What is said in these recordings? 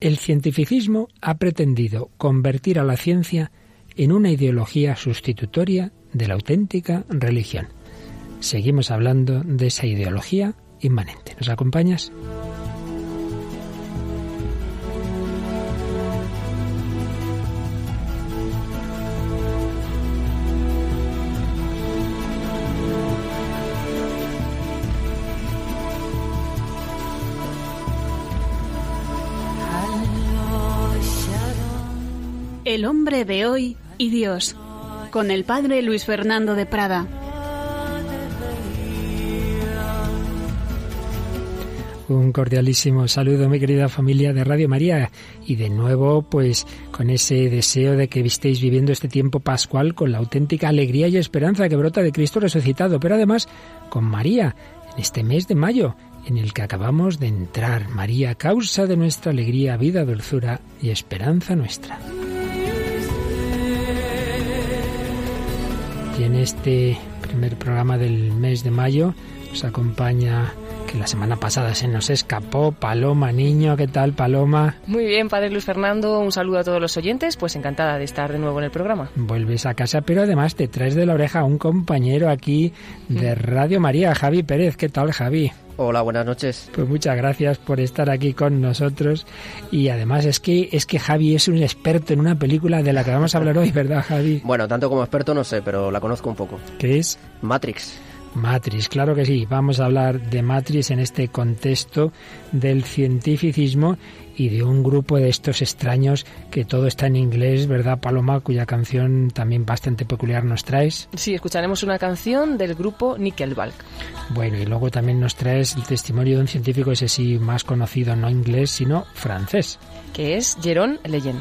El cientificismo ha pretendido convertir a la ciencia en una ideología sustitutoria de la auténtica religión. Seguimos hablando de esa ideología inmanente. ¿Nos acompañas? El hombre de hoy y Dios, con el padre Luis Fernando de Prada. Un cordialísimo saludo, mi querida familia de Radio María. Y de nuevo, pues, con ese deseo de que estéis viviendo este tiempo pascual con la auténtica alegría y esperanza que brota de Cristo resucitado, pero además con María, en este mes de mayo, en el que acabamos de entrar. María, causa de nuestra alegría, vida, dulzura y esperanza nuestra. Y en este primer programa del mes de mayo nos acompaña que la semana pasada se nos escapó Paloma Niño. ¿Qué tal, Paloma? Muy bien, Padre Luis Fernando. Un saludo a todos los oyentes. Pues encantada de estar de nuevo en el programa. Vuelves a casa, pero además te traes de la oreja a un compañero aquí de Radio María, Javi Pérez. ¿Qué tal, Javi? Hola, buenas noches. Pues muchas gracias por estar aquí con nosotros y además es que es que Javi es un experto en una película de la que vamos a hablar hoy, ¿verdad, Javi? Bueno, tanto como experto no sé, pero la conozco un poco. ¿Qué es? Matrix. Matrix, claro que sí. Vamos a hablar de Matrix en este contexto del cientificismo y de un grupo de estos extraños que todo está en inglés, ¿verdad, Paloma? Cuya canción también bastante peculiar nos traes. Sí, escucharemos una canción del grupo Nickelback. Bueno, y luego también nos traes el testimonio de un científico, ese sí más conocido, no inglés, sino francés. Que es Jérôme Leyen.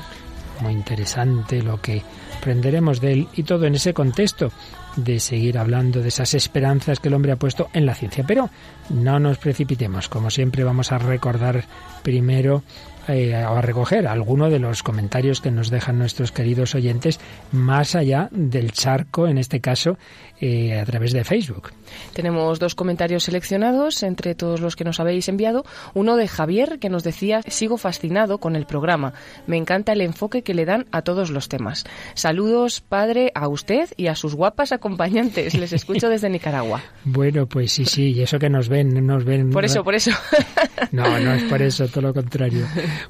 Muy interesante lo que aprenderemos de él y todo en ese contexto de seguir hablando de esas esperanzas que el hombre ha puesto en la ciencia. Pero no nos precipitemos. Como siempre vamos a recordar primero eh, a recoger alguno de los comentarios que nos dejan nuestros queridos oyentes más allá del charco, en este caso, eh, a través de Facebook. Tenemos dos comentarios seleccionados entre todos los que nos habéis enviado. Uno de Javier que nos decía, sigo fascinado con el programa. Me encanta el enfoque que le dan a todos los temas. Saludos, padre, a usted y a sus guapas acompañantes. Les escucho desde Nicaragua. Bueno, pues sí, sí, y eso que nos ven, nos ven. Por eso, por eso. No, no es por eso, todo lo contrario.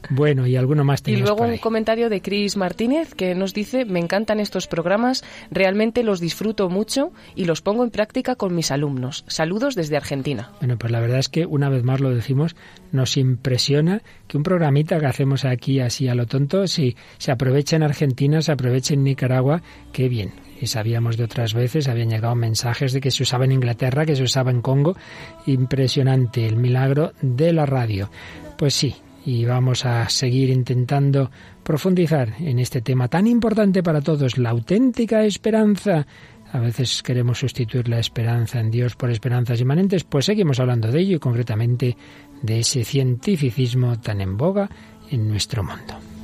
Bueno, y alguno más Y luego un comentario de Cris Martínez que nos dice, me encantan estos programas, realmente los disfruto mucho y los pongo en práctica con mis alumnos. Saludos desde Argentina. Bueno, pues la verdad es que una vez más lo decimos, nos impresiona que un programita que hacemos aquí así a lo tonto, si se aprovecha en Argentina, se aprovecha en Nicaragua, qué bien. Y sabíamos de otras veces, habían llegado mensajes de que se usaba en Inglaterra, que se usaba en Congo. Impresionante el milagro de la radio. Pues sí, y vamos a seguir intentando profundizar en este tema tan importante para todos, la auténtica esperanza. A veces queremos sustituir la esperanza en Dios por esperanzas inmanentes, pues seguimos hablando de ello y concretamente de ese cientificismo tan en boga en nuestro mundo.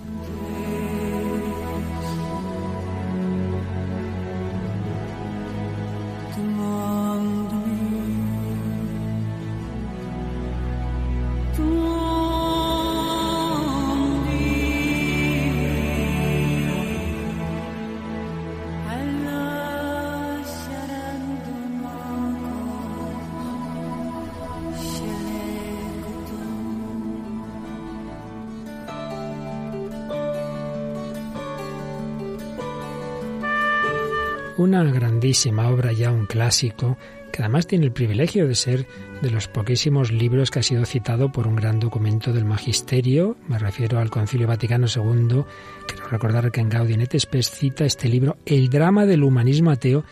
Una grandísima obra ya, un clásico, que además tiene el privilegio de ser de los poquísimos libros que ha sido citado por un gran documento del Magisterio, me refiero al Concilio Vaticano II, quiero recordar que en Gaudium et cita este libro El drama del humanismo ateo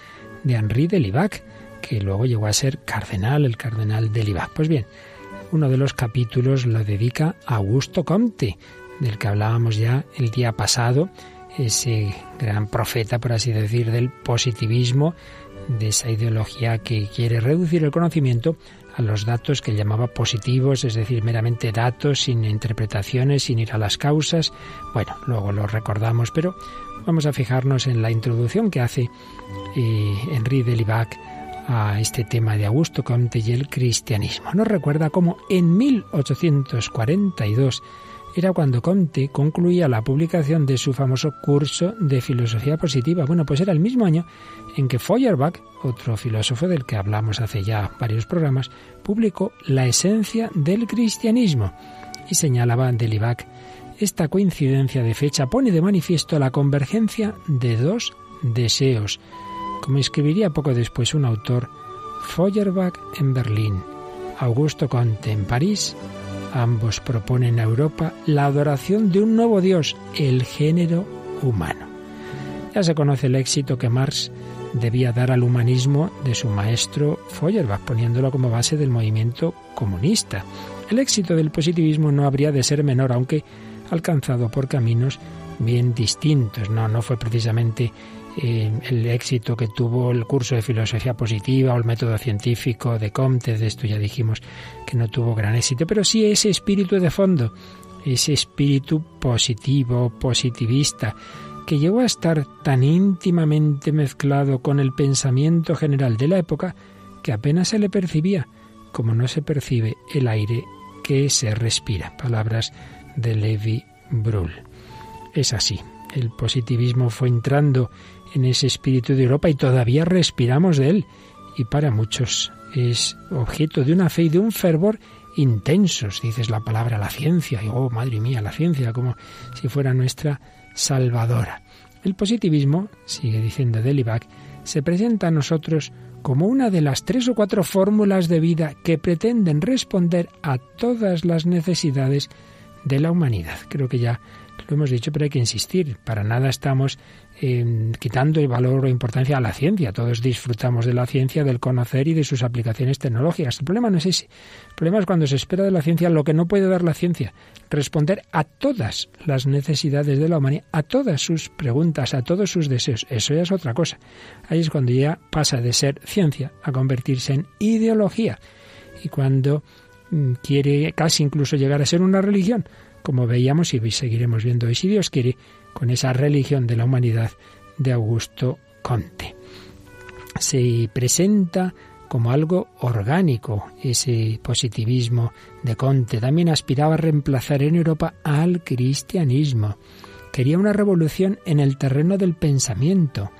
de Henri de Libac, que luego llegó a ser cardenal, el cardenal de Libac. Pues bien, uno de los capítulos lo dedica a Augusto Comte, del que hablábamos ya el día pasado, ese gran profeta, por así decir, del positivismo, de esa ideología que quiere reducir el conocimiento a los datos que llamaba positivos, es decir, meramente datos, sin interpretaciones, sin ir a las causas. Bueno, luego lo recordamos, pero vamos a fijarnos en la introducción que hace eh, Henri de Libac a este tema de Augusto Comte y el cristianismo. Nos recuerda cómo en 1842 era cuando Comte concluía la publicación de su famoso curso de filosofía positiva. Bueno, pues era el mismo año en que Feuerbach, otro filósofo del que hablamos hace ya varios programas, publicó La esencia del cristianismo y señalaba Delibac esta coincidencia de fecha pone de manifiesto la convergencia de dos deseos, como escribiría poco después un autor, Feuerbach en Berlín, Augusto Comte en París, ambos proponen a Europa la adoración de un nuevo Dios, el género humano. Ya se conoce el éxito que Marx debía dar al humanismo de su maestro Feuerbach, poniéndolo como base del movimiento comunista. El éxito del positivismo no habría de ser menor, aunque alcanzado por caminos bien distintos. No, no fue precisamente eh, el éxito que tuvo el curso de filosofía positiva o el método científico de Comte, de esto ya dijimos que no tuvo gran éxito, pero sí ese espíritu de fondo, ese espíritu positivo, positivista, que llegó a estar tan íntimamente mezclado con el pensamiento general de la época que apenas se le percibía, como no se percibe el aire que se respira. Palabras de Levi Brull. Es así. El positivismo fue entrando en ese espíritu de Europa y todavía respiramos de él. Y para muchos es objeto de una fe y de un fervor intensos. Dices la palabra la ciencia, y oh, madre mía, la ciencia, como si fuera nuestra salvadora. El positivismo, sigue diciendo Delibac, se presenta a nosotros como una de las tres o cuatro fórmulas de vida que pretenden responder a todas las necesidades de la humanidad. Creo que ya lo hemos dicho, pero hay que insistir. Para nada estamos eh, quitando el valor o importancia a la ciencia. Todos disfrutamos de la ciencia, del conocer y de sus aplicaciones tecnológicas. El problema no es ese. El problema es cuando se espera de la ciencia lo que no puede dar la ciencia. Responder a todas las necesidades de la humanidad, a todas sus preguntas, a todos sus deseos. Eso ya es otra cosa. Ahí es cuando ya pasa de ser ciencia a convertirse en ideología. Y cuando mm, quiere casi incluso llegar a ser una religión como veíamos y seguiremos viendo hoy si Dios quiere, con esa religión de la humanidad de Augusto Conte. Se presenta como algo orgánico ese positivismo de Conte. También aspiraba a reemplazar en Europa al cristianismo. Quería una revolución en el terreno del pensamiento,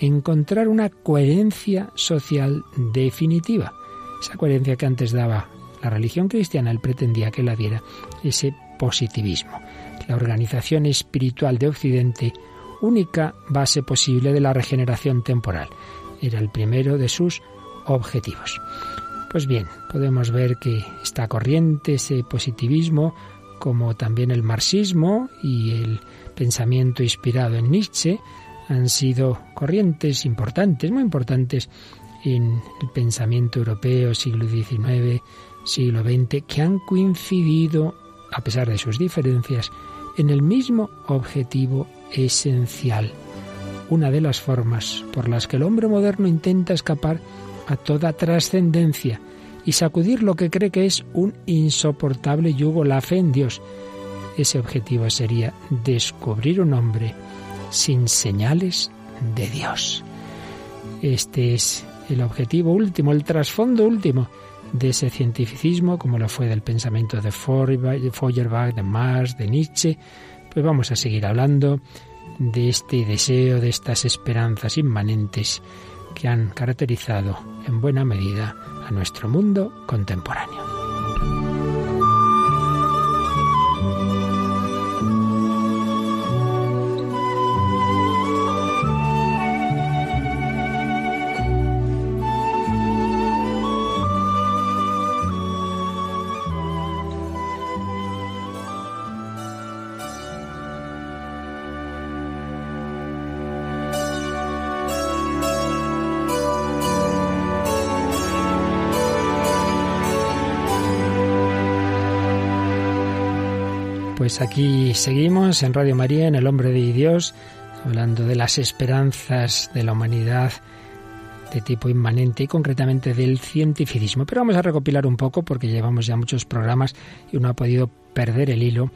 encontrar una coherencia social definitiva. Esa coherencia que antes daba la religión cristiana, él pretendía que la diera ese positivismo, la organización espiritual de Occidente, única base posible de la regeneración temporal. Era el primero de sus objetivos. Pues bien, podemos ver que esta corriente, ese positivismo, como también el marxismo y el pensamiento inspirado en Nietzsche, han sido corrientes importantes, muy importantes en el pensamiento europeo siglo XIX, siglo XX, que han coincidido a pesar de sus diferencias, en el mismo objetivo esencial, una de las formas por las que el hombre moderno intenta escapar a toda trascendencia y sacudir lo que cree que es un insoportable yugo, la fe en Dios. Ese objetivo sería descubrir un hombre sin señales de Dios. Este es el objetivo último, el trasfondo último de ese cientificismo, como lo fue del pensamiento de Feuerbach, de Marx, de Nietzsche, pues vamos a seguir hablando de este deseo, de estas esperanzas inmanentes que han caracterizado en buena medida a nuestro mundo contemporáneo. Aquí seguimos en Radio María, en El Hombre de Dios, hablando de las esperanzas de la humanidad de tipo inmanente y concretamente del cientificismo. Pero vamos a recopilar un poco porque llevamos ya muchos programas y uno ha podido perder el hilo.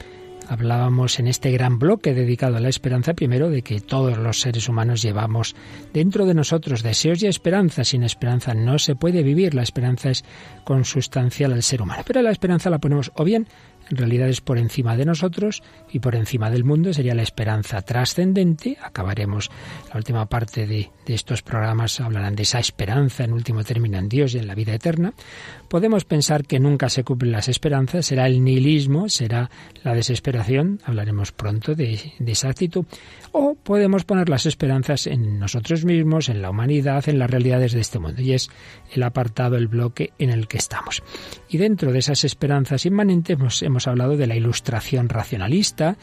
Hablábamos en este gran bloque dedicado a la esperanza primero de que todos los seres humanos llevamos dentro de nosotros deseos y esperanzas. Sin esperanza no se puede vivir. La esperanza es consustancial al ser humano. Pero la esperanza la ponemos o bien en realidad es por encima de nosotros y por encima del mundo, sería la esperanza trascendente. Acabaremos la última parte de, de estos programas, hablarán de esa esperanza en último término en Dios y en la vida eterna. Podemos pensar que nunca se cumplen las esperanzas, será el nihilismo, será la desesperación, hablaremos pronto de, de esa actitud, o podemos poner las esperanzas en nosotros mismos, en la humanidad, en las realidades de este mundo, y es el apartado, el bloque en el que estamos. Y dentro de esas esperanzas inmanentes hemos, hemos hablado de la ilustración racionalista,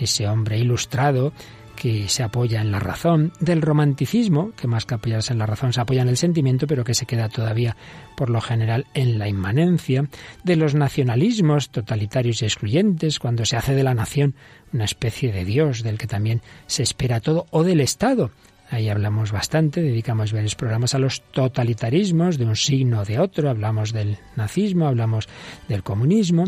ese hombre ilustrado que se apoya en la razón, del romanticismo, que más que apoyarse en la razón se apoya en el sentimiento, pero que se queda todavía por lo general en la inmanencia, de los nacionalismos totalitarios y excluyentes, cuando se hace de la nación una especie de Dios del que también se espera todo, o del Estado, Ahí hablamos bastante, dedicamos varios programas a los totalitarismos de un signo o de otro, hablamos del nazismo, hablamos del comunismo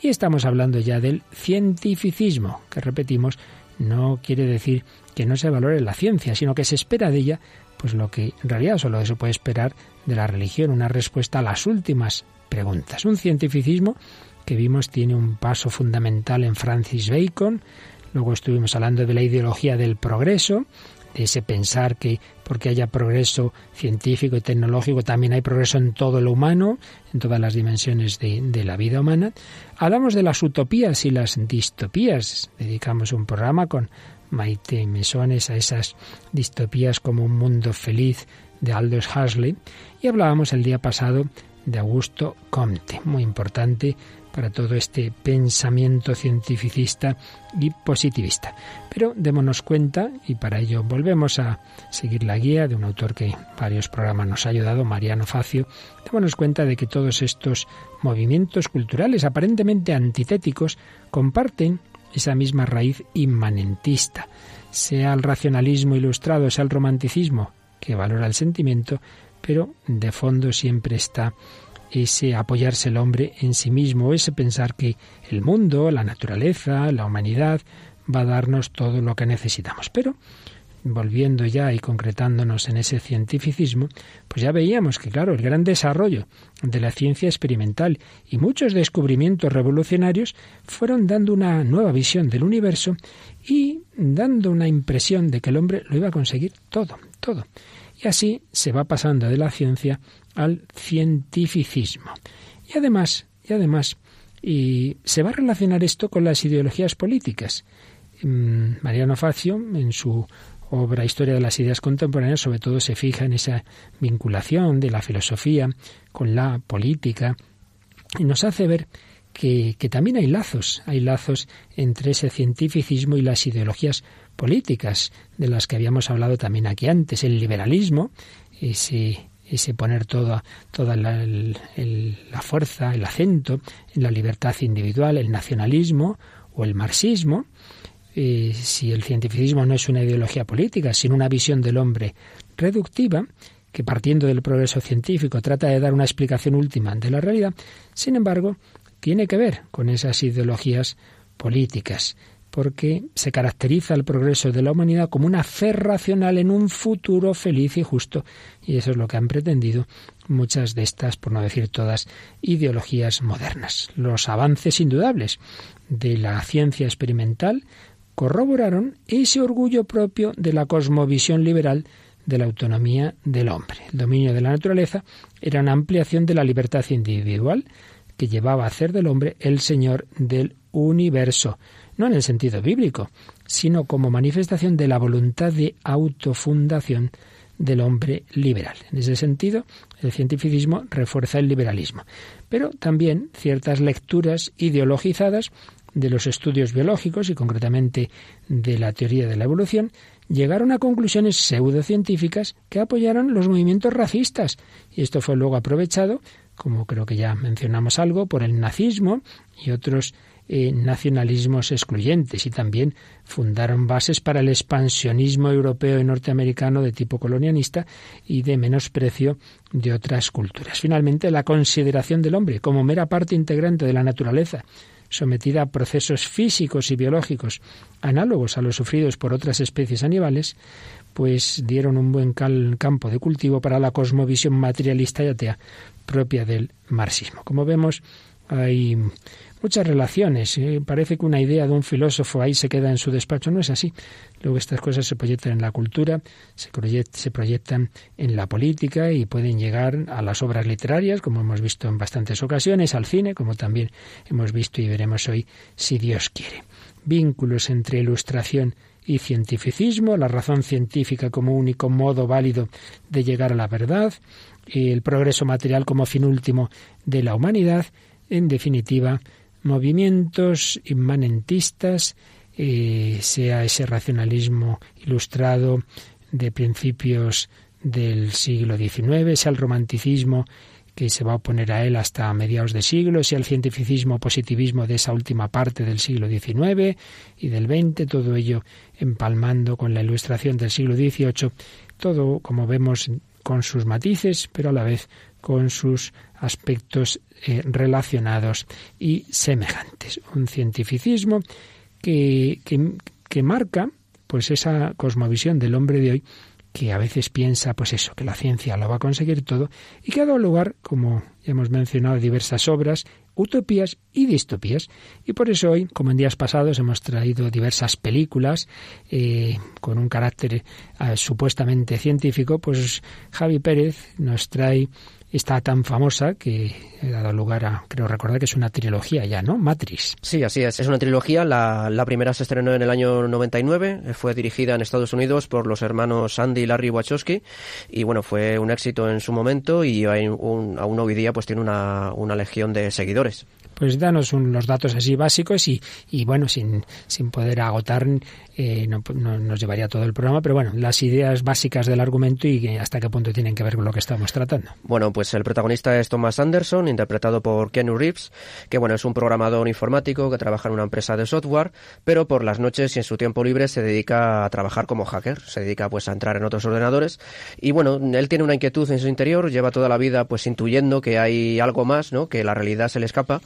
y estamos hablando ya del cientificismo, que repetimos, no quiere decir que no se valore la ciencia, sino que se espera de ella pues lo que en realidad solo se puede esperar de la religión, una respuesta a las últimas preguntas. Un cientificismo que vimos tiene un paso fundamental en Francis Bacon, luego estuvimos hablando de la ideología del progreso, de ese pensar que porque haya progreso científico y tecnológico también hay progreso en todo lo humano, en todas las dimensiones de, de, la vida humana. Hablamos de las utopías y las distopías. Dedicamos un programa con Maite Mesones a esas distopías como un mundo feliz de Aldous Huxley y hablábamos el día pasado de Augusto Comte, muy importante para todo este pensamiento cientificista y positivista. Pero démonos cuenta, y para ello volvemos a seguir la guía de un autor que varios programas nos ha ayudado, Mariano Facio, démonos cuenta de que todos estos movimientos culturales aparentemente antitéticos comparten esa misma raíz inmanentista, sea el racionalismo ilustrado, sea el romanticismo, que valora el sentimiento, pero de fondo siempre está ese apoyarse el hombre en sí mismo, ese pensar que el mundo, la naturaleza, la humanidad va a darnos todo lo que necesitamos. Pero volviendo ya y concretándonos en ese cientificismo, pues ya veíamos que, claro, el gran desarrollo de la ciencia experimental y muchos descubrimientos revolucionarios fueron dando una nueva visión del universo y dando una impresión de que el hombre lo iba a conseguir todo, todo. Y así se va pasando de la ciencia al cientificismo. Y además, y además, y se va a relacionar esto con las ideologías políticas. Mm, Mariano Facio, en su obra Historia de las Ideas Contemporáneas, sobre todo se fija en esa vinculación de la filosofía con la política y nos hace ver que, que también hay lazos, hay lazos entre ese cientificismo y las ideologías políticas, de las que habíamos hablado también aquí antes, el liberalismo, ese ese poner toda, toda la, la, fuerza, el acento en la libertad individual, el nacionalismo o el marxismo. Eh, si el cientificismo no es una ideología política, sino una visión del hombre reductiva, que partiendo del progreso científico trata de dar una explicación última de la realidad, sin embargo, tiene que ver con esas ideologías políticas porque se caracteriza el progreso de la humanidad como una fe racional en un futuro feliz y justo. Y eso es lo que han pretendido muchas de estas, por no decir todas, ideologías modernas. Los avances indudables de la ciencia experimental corroboraron ese orgullo propio de la cosmovisión liberal de la autonomía del hombre. El dominio de la naturaleza era una ampliación de la libertad individual que llevaba a hacer del hombre el señor del universo no en el sentido bíblico, sino como manifestación de la voluntad de autofundación del hombre liberal. En ese sentido, el cientificismo refuerza el liberalismo, pero también ciertas lecturas ideologizadas de los estudios biológicos y concretamente de la teoría de la evolución llegaron a conclusiones pseudocientíficas que apoyaron los movimientos racistas y esto fue luego aprovechado, como creo que ya mencionamos algo, por el nazismo y otros eh, nacionalismos excluyentes y también fundaron bases para el expansionismo europeo y norteamericano de tipo colonialista y de menosprecio de otras culturas. Finalmente, la consideración del hombre como mera parte integrante de la naturaleza, sometida a procesos físicos y biológicos análogos a los sufridos por otras especies animales, pues dieron un buen campo de cultivo para la cosmovisión materialista y atea propia del marxismo. Como vemos, hay muchas relaciones. ¿eh? Parece que una idea de un filósofo ahí se queda en su despacho. No es así. Luego estas cosas se proyectan en la cultura, se, se proyectan en la política y pueden llegar a las obras literarias, como hemos visto en bastantes ocasiones, al cine, como también hemos visto y veremos hoy, si Dios quiere. Vínculos entre ilustración y cientificismo, la razón científica como único modo válido de llegar a la verdad, el progreso material como fin último de la humanidad, en definitiva, movimientos inmanentistas, eh, sea ese racionalismo ilustrado de principios del siglo XIX, sea el romanticismo que se va a oponer a él hasta mediados de siglo, sea el cientificismo positivismo de esa última parte del siglo XIX y del XX, todo ello empalmando con la ilustración del siglo XVIII, todo, como vemos, con sus matices, pero a la vez con sus aspectos eh, relacionados y semejantes. Un cientificismo que, que, marca pues esa cosmovisión del hombre de hoy que a veces piensa, pues eso, que la ciencia lo va a conseguir todo, y que ha dado lugar, como ya hemos mencionado, diversas obras, utopías y distopías. Y por eso hoy, como en días pasados, hemos traído diversas películas eh, con un carácter eh, supuestamente científico, pues Javi Pérez nos trae está tan famosa que ha dado lugar a, creo recordar que es una trilogía ya, ¿no? Matrix. Sí, así es. Es una trilogía. La, la primera se estrenó en el año 99. Fue dirigida en Estados Unidos por los hermanos Andy y Larry Wachowski. Y bueno, fue un éxito en su momento y hay un, aún hoy día pues tiene una, una legión de seguidores. Pues danos los datos así básicos y, y bueno, sin, sin poder agotar, eh, no, nos llevaría todo el programa, pero bueno, las ideas básicas del argumento y hasta qué punto tienen que ver con lo que estamos tratando. Bueno, pues el protagonista es Thomas Anderson, interpretado por Keanu Reeves, que bueno, es un programador informático que trabaja en una empresa de software, pero por las noches y en su tiempo libre se dedica a trabajar como hacker, se dedica pues a entrar en otros ordenadores y bueno, él tiene una inquietud en su interior, lleva toda la vida pues intuyendo que hay algo más, ¿no? Que la realidad se le escapa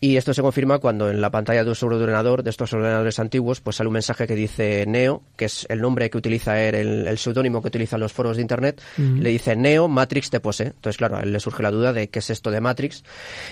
y esto se confirma cuando en la pantalla de un ordenador, de estos ordenadores antiguos, pues sale un mensaje que dice Neo, que es el nombre que utiliza él, el, seudónimo que utilizan los foros de Internet, le dice Neo, Matrix te posee. Entonces, claro, a él le surge la duda de qué es esto de Matrix.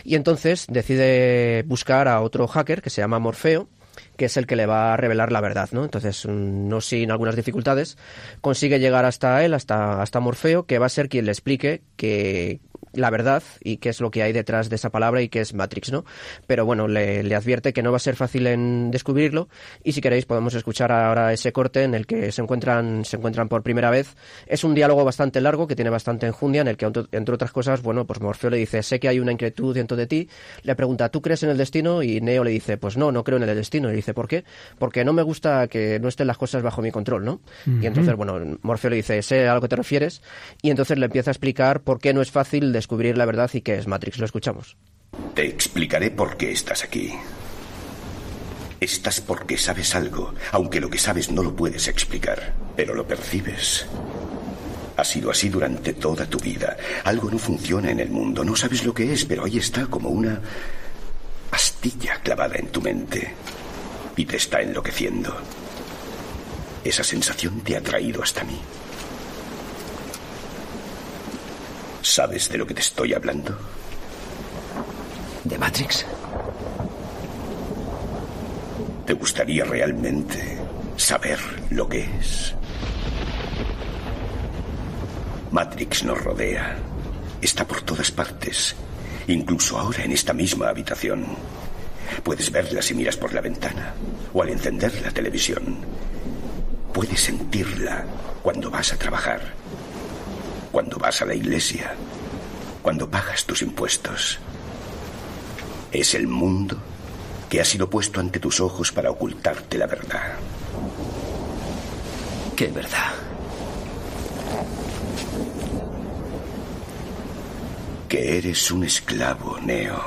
Y entonces decide buscar a otro hacker que se llama Morfeo, que es el que le va a revelar la verdad, ¿no? Entonces, mm, no sin algunas dificultades, consigue llegar hasta él, hasta, hasta Morfeo, que va a ser quien le explique que, la verdad y qué es lo que hay detrás de esa palabra y qué es Matrix, ¿no? Pero bueno, le, advierte que no va a ser fácil en descubrirlo y si queréis podemos escuchar ahora ese corte en el que se encuentran, se encuentran por primera vez. Es un diálogo bastante largo que tiene bastante enjundia en el que, entre otras cosas, bueno, pues Morfeo le dice, sé que hay una inquietud dentro de ti, le pregunta, ¿tú crees en el destino? Y Neo le dice, pues no, no creo en el destino. Y dice, ¿por qué? Porque no me gusta que no estén las cosas bajo mi control, ¿no? Y entonces, bueno, Morfeo le dice, sé a lo que te refieres y entonces le empieza a explicar por qué no es fácil de descubrir la verdad y qué es Matrix. Lo escuchamos. Te explicaré por qué estás aquí. Estás porque sabes algo, aunque lo que sabes no lo puedes explicar, pero lo percibes. Ha sido así durante toda tu vida. Algo no funciona en el mundo, no sabes lo que es, pero ahí está como una astilla clavada en tu mente y te está enloqueciendo. Esa sensación te ha traído hasta mí. ¿Sabes de lo que te estoy hablando? ¿De Matrix? ¿Te gustaría realmente saber lo que es? Matrix nos rodea. Está por todas partes. Incluso ahora en esta misma habitación. Puedes verla si miras por la ventana o al encender la televisión. Puedes sentirla cuando vas a trabajar cuando vas a la iglesia, cuando pagas tus impuestos. Es el mundo que ha sido puesto ante tus ojos para ocultarte la verdad. ¿Qué verdad? Que eres un esclavo, Neo.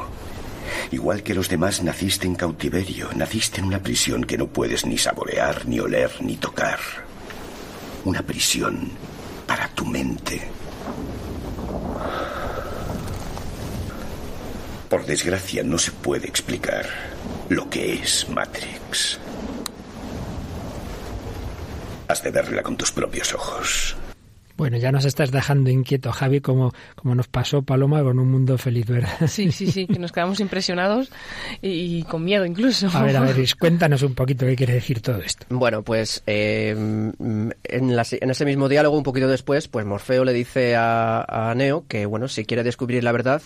Igual que los demás, naciste en cautiverio, naciste en una prisión que no puedes ni saborear, ni oler, ni tocar. Una prisión para tu mente. Por desgracia no se puede explicar lo que es Matrix. Has de verla con tus propios ojos. Bueno, ya nos estás dejando inquieto, Javi, como, como nos pasó Paloma con un mundo feliz, ¿verdad? Sí, sí, sí, que nos quedamos impresionados y, con miedo incluso. A ver, a ver, cuéntanos un poquito qué quiere decir todo esto. Bueno, pues eh, en, en, ese mismo diálogo, un poquito después, pues Morfeo le dice a, a Neo que, bueno, si quiere descubrir la verdad,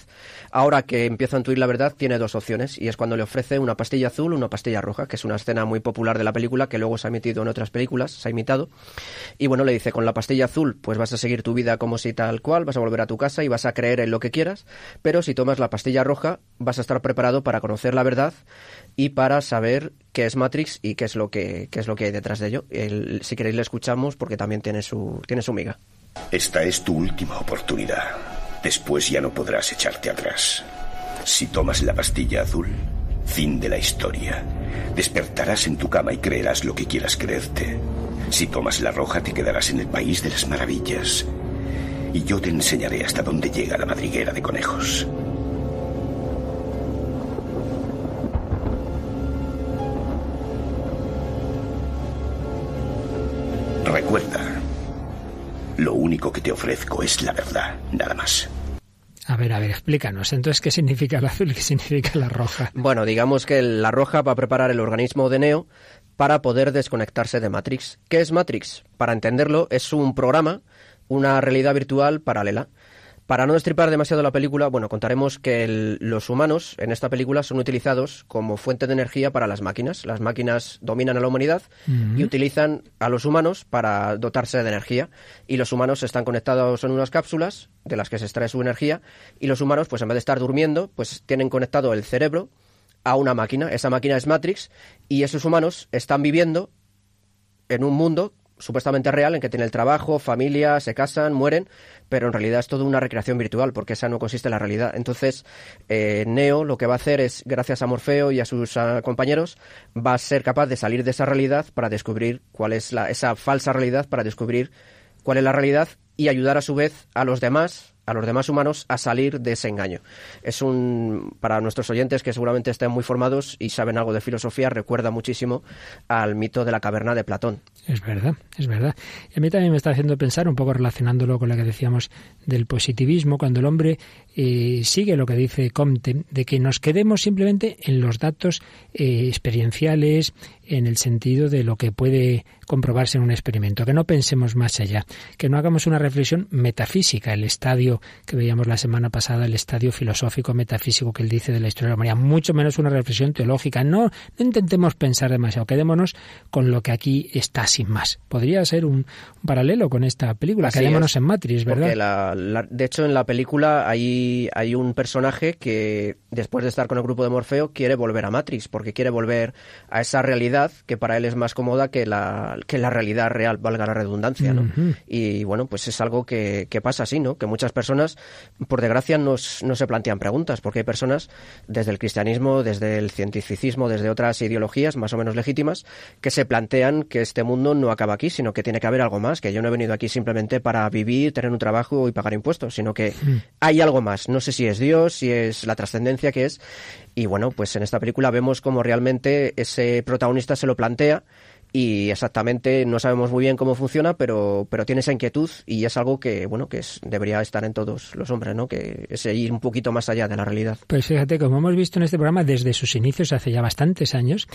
ahora que empieza a intuir la verdad, tiene dos opciones y es cuando le ofrece una pastilla azul o una pastilla roja, que es una escena muy popular de la película que luego se ha emitido en otras películas, se ha imitado. Y bueno, le dice, con la pastilla azul, pues vas a seguir tu vida como si tal cual, vas a volver a tu casa y vas a creer en lo que quieras, pero si tomas la pastilla roja, vas a estar preparado para conocer la verdad y para saber qué es Matrix y qué es lo que, qué es lo que hay detrás de ello. si queréis le escuchamos porque también tiene su, tiene su miga. Esta es tu última oportunidad. Después ya no podrás echarte atrás. Si tomas la pastilla azul, fin de la historia. Despertarás en tu cama y creerás lo que quieras creerte. Si tomas la roja, te quedarás en el país de las maravillas. Y yo te enseñaré hasta dónde llega la madriguera de conejos. Recuerda, lo único que te ofrezco es la verdad, nada más. A ver, a ver, explícanos. Entonces, ¿qué significa el azul y qué significa la roja? Bueno, digamos que la roja va a preparar el organismo de Neo para poder desconectarse de Matrix. ¿Qué es Matrix? Para entenderlo, es un programa, una realidad virtual paralela. Para no destripar demasiado la película, bueno, contaremos que los humanos en esta película son utilizados como fuente de energía para las máquinas. Las máquinas dominan a la humanidad y utilizan a los humanos para dotarse de energía. Y los humanos están conectados en unas cápsulas de las que se extrae su energía. Y los humanos, pues en vez de estar durmiendo, pues tienen conectado el cerebro a una máquina. Esa máquina es Matrix y esos humanos están viviendo en un mundo supuestamente real en que tienen el trabajo, familia, se casan, mueren, pero en realidad es todo una recreación virtual, porque esa no consiste en la realidad. Entonces, eh, Neo lo que va a hacer es, gracias a Morfeo y a sus ah, compañeros, va a ser capaz de salir de esa realidad para descubrir cuál es la, esa falsa realidad, para descubrir cuál es la realidad y ayudar a su vez a los demás a los demás humanos a salir de ese engaño. Es un, para nuestros oyentes que seguramente estén muy formados y saben algo de filosofía, recuerda muchísimo al mito de la caverna de Platón. Es verdad, es verdad. Y a mí también me está haciendo pensar, un poco relacionándolo con lo que decíamos del positivismo, cuando el hombre eh, sigue lo que dice Comte, de que nos quedemos simplemente en los datos eh, experienciales, en el sentido de lo que puede comprobarse en un experimento, que no pensemos más allá, que no hagamos una reflexión metafísica, el estadio que veíamos la semana pasada, el estadio filosófico metafísico que él dice de la historia de la humanidad, mucho menos una reflexión teológica. No, no intentemos pensar demasiado, quedémonos con lo que aquí está sin más. Podría ser un, paralelo con esta película, quedémonos en Matrix, ¿verdad? de hecho, en la película hay, hay un personaje que después de estar con el grupo de Morfeo quiere volver a Matrix, porque quiere volver a esa realidad que para él es más cómoda que la, que la realidad real, valga la redundancia, ¿no? Y bueno, pues es algo que, que, pasa así, ¿no? Que muchas personas, por desgracia, no, no se plantean preguntas, porque hay personas desde el cristianismo, desde el cientificismo, desde otras ideologías más o menos legítimas, que se plantean que este mundo no acaba aquí, sino que tiene que haber algo más, que yo no he venido aquí simplemente para vivir, tener un trabajo y pagar impuestos, sino que hay algo más. No sé si es Dios, si es la trascendencia que es, y bueno, pues en esta película vemos cómo realmente ese protagonista se lo plantea y exactamente no sabemos muy bien cómo funciona, pero, pero tiene esa inquietud y es algo que, bueno, que es, debería estar en todos los hombres, ¿no? Que es ir un poquito más allá de la realidad. Pues fíjate, como hemos visto en este programa desde sus inicios hace ya bastantes años,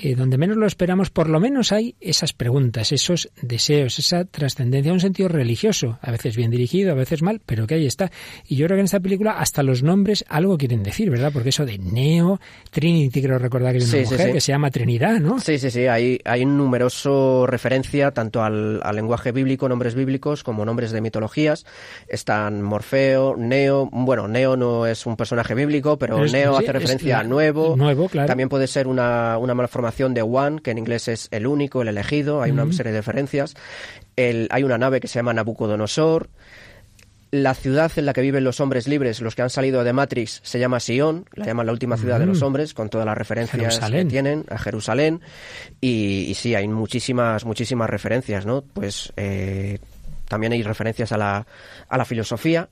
eh, donde menos lo esperamos, por lo menos hay esas preguntas, esos deseos, esa trascendencia, un sentido religioso, a veces bien dirigido, a veces mal, pero que ahí está. Y yo creo que en esta película hasta los nombres algo quieren decir, ¿verdad? Porque eso de Neo, Trinity, creo recordar que es una mujer que se llama Trinidad, ¿no? Sí, sí, sí, hay, hay un numeroso referencia tanto al, lenguaje bíblico, nombres bíblicos, como nombres de mitologías. Están Morfeo, Neo. Bueno, Neo no es un personaje bíblico, pero Neo hace referencia a nuevo. Nuevo, claro. También puede ser una, una malformación de One, que en inglés es el único, el elegido. Hay una serie de referencias. El, hay una nave que se llama Nabucodonosor. La ciudad en la que viven los hombres libres, los que han salido de Matrix, se llama Sion, la llaman la última ciudad de los mm. hombres, con todas las referencias que tienen a Jerusalén. Y, sí, hay muchísimas, muchísimas referencias, ¿no? Pues eh, también hay referencias a la, a la filosofía,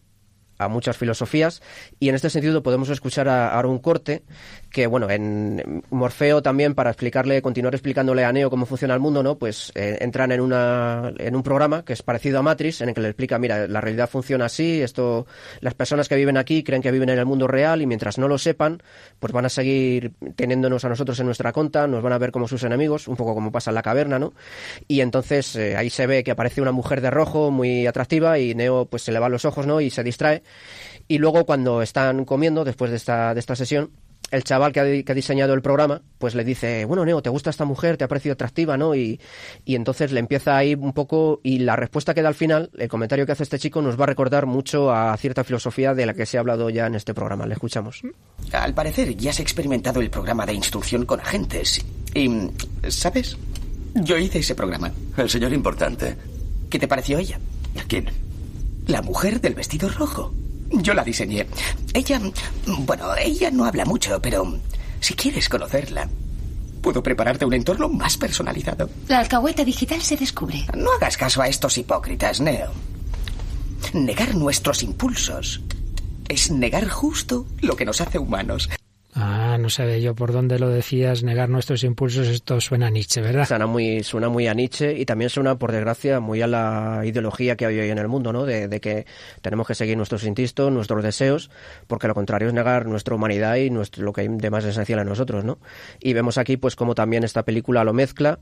a muchas filosofías y en este sentido podemos escuchar ahora un corte que bueno, en Morfeo también para explicarle, continuar explicándole a Neo cómo funciona el mundo, ¿no? Pues eh, entran en una en un programa que es parecido a Matrix en el que le explica, mira, la realidad funciona así, esto las personas que viven aquí creen que viven en el mundo real y mientras no lo sepan, pues van a seguir teniéndonos a nosotros en nuestra conta, nos van a ver como sus enemigos, un poco como pasa en la caverna, ¿no? Y entonces eh, ahí se ve que aparece una mujer de rojo muy atractiva y Neo pues se le va los ojos, ¿no? Y se distrae. Y luego cuando están comiendo después de esta de esta sesión el chaval que ha, diseñado el programa, pues le dice, bueno, Neo, ¿te gusta esta mujer? ¿Te ha parecido atractiva? ¿no? Y, y entonces le empieza ahí un poco, y la respuesta que da al final, el comentario que hace este chico, nos va a recordar mucho a cierta filosofía de la que se ha hablado ya en este programa. Le escuchamos. Al parecer ya has experimentado el programa de instrucción con agentes. Y, ¿sabes? Yo hice ese programa. El señor importante. ¿Qué te pareció ella? ¿A quién? La mujer del vestido rojo. Yo la diseñé. Ella, bueno, ella no habla mucho, pero si quieres conocerla, puedo prepararte un entorno más personalizado. La alcahueta digital se descubre. No hagas caso a estos hipócritas, Neo. Negar nuestros impulsos es negar justo lo que nos hace humanos. Ah, no sabía yo por dónde lo decías, negar nuestros impulsos, esto suena a Nietzsche, ¿verdad? Suena muy, suena muy a Nietzsche y también suena, por desgracia, muy a la ideología que hay hoy en el mundo, ¿no? De, que tenemos que seguir nuestros instintos, nuestros deseos, porque lo contrario es negar nuestra humanidad y nuestro, lo que hay de más esencial en nosotros, ¿no? Y vemos aquí, pues, cómo también esta película lo mezcla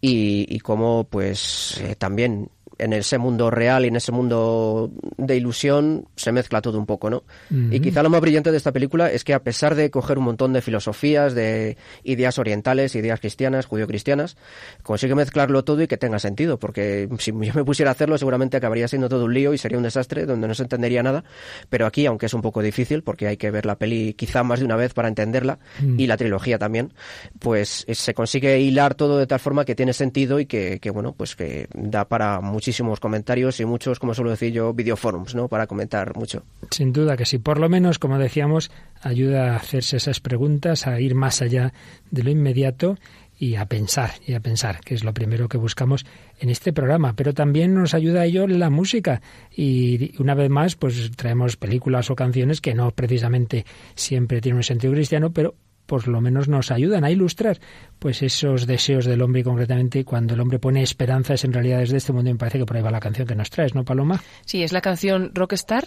y, y cómo, pues, eh, también en ese mundo real y en ese mundo de ilusión se mezcla todo un poco, ¿no? Y quizá lo más brillante de esta película es que a pesar de coger un montón de filosofías, de ideas orientales, ideas cristianas, judío-cristianas, consigue mezclarlo todo y que tenga sentido, porque si yo me pusiera a hacerlo seguramente acabaría siendo todo un lío y sería un desastre donde no se entendería nada, pero aquí, aunque es un poco difícil, porque hay que ver la peli quizá más de una vez para entenderla, mm. y la trilogía también, pues se consigue hilar todo de tal forma que tiene sentido y que, que bueno, pues que da para mucho muchísimos comentarios y muchos, como suelo decir yo, videoforums, ¿no? Para comentar mucho. Sin duda que sí. Por lo menos, como decíamos, ayuda a hacerse esas preguntas, a ir más allá de lo inmediato y a pensar, y a pensar, que es lo primero que buscamos en este programa. Pero también nos ayuda a ello la música. Y una vez más, pues traemos películas o canciones que no precisamente siempre tienen un sentido cristiano, pero por lo menos nos ayudan a ilustrar pues esos deseos del hombre y concretamente cuando el hombre pone esperanzas en realidad desde este mundo me parece que por ahí va la canción que nos traes, ¿no, Paloma? Sí, es la canción Rockstar,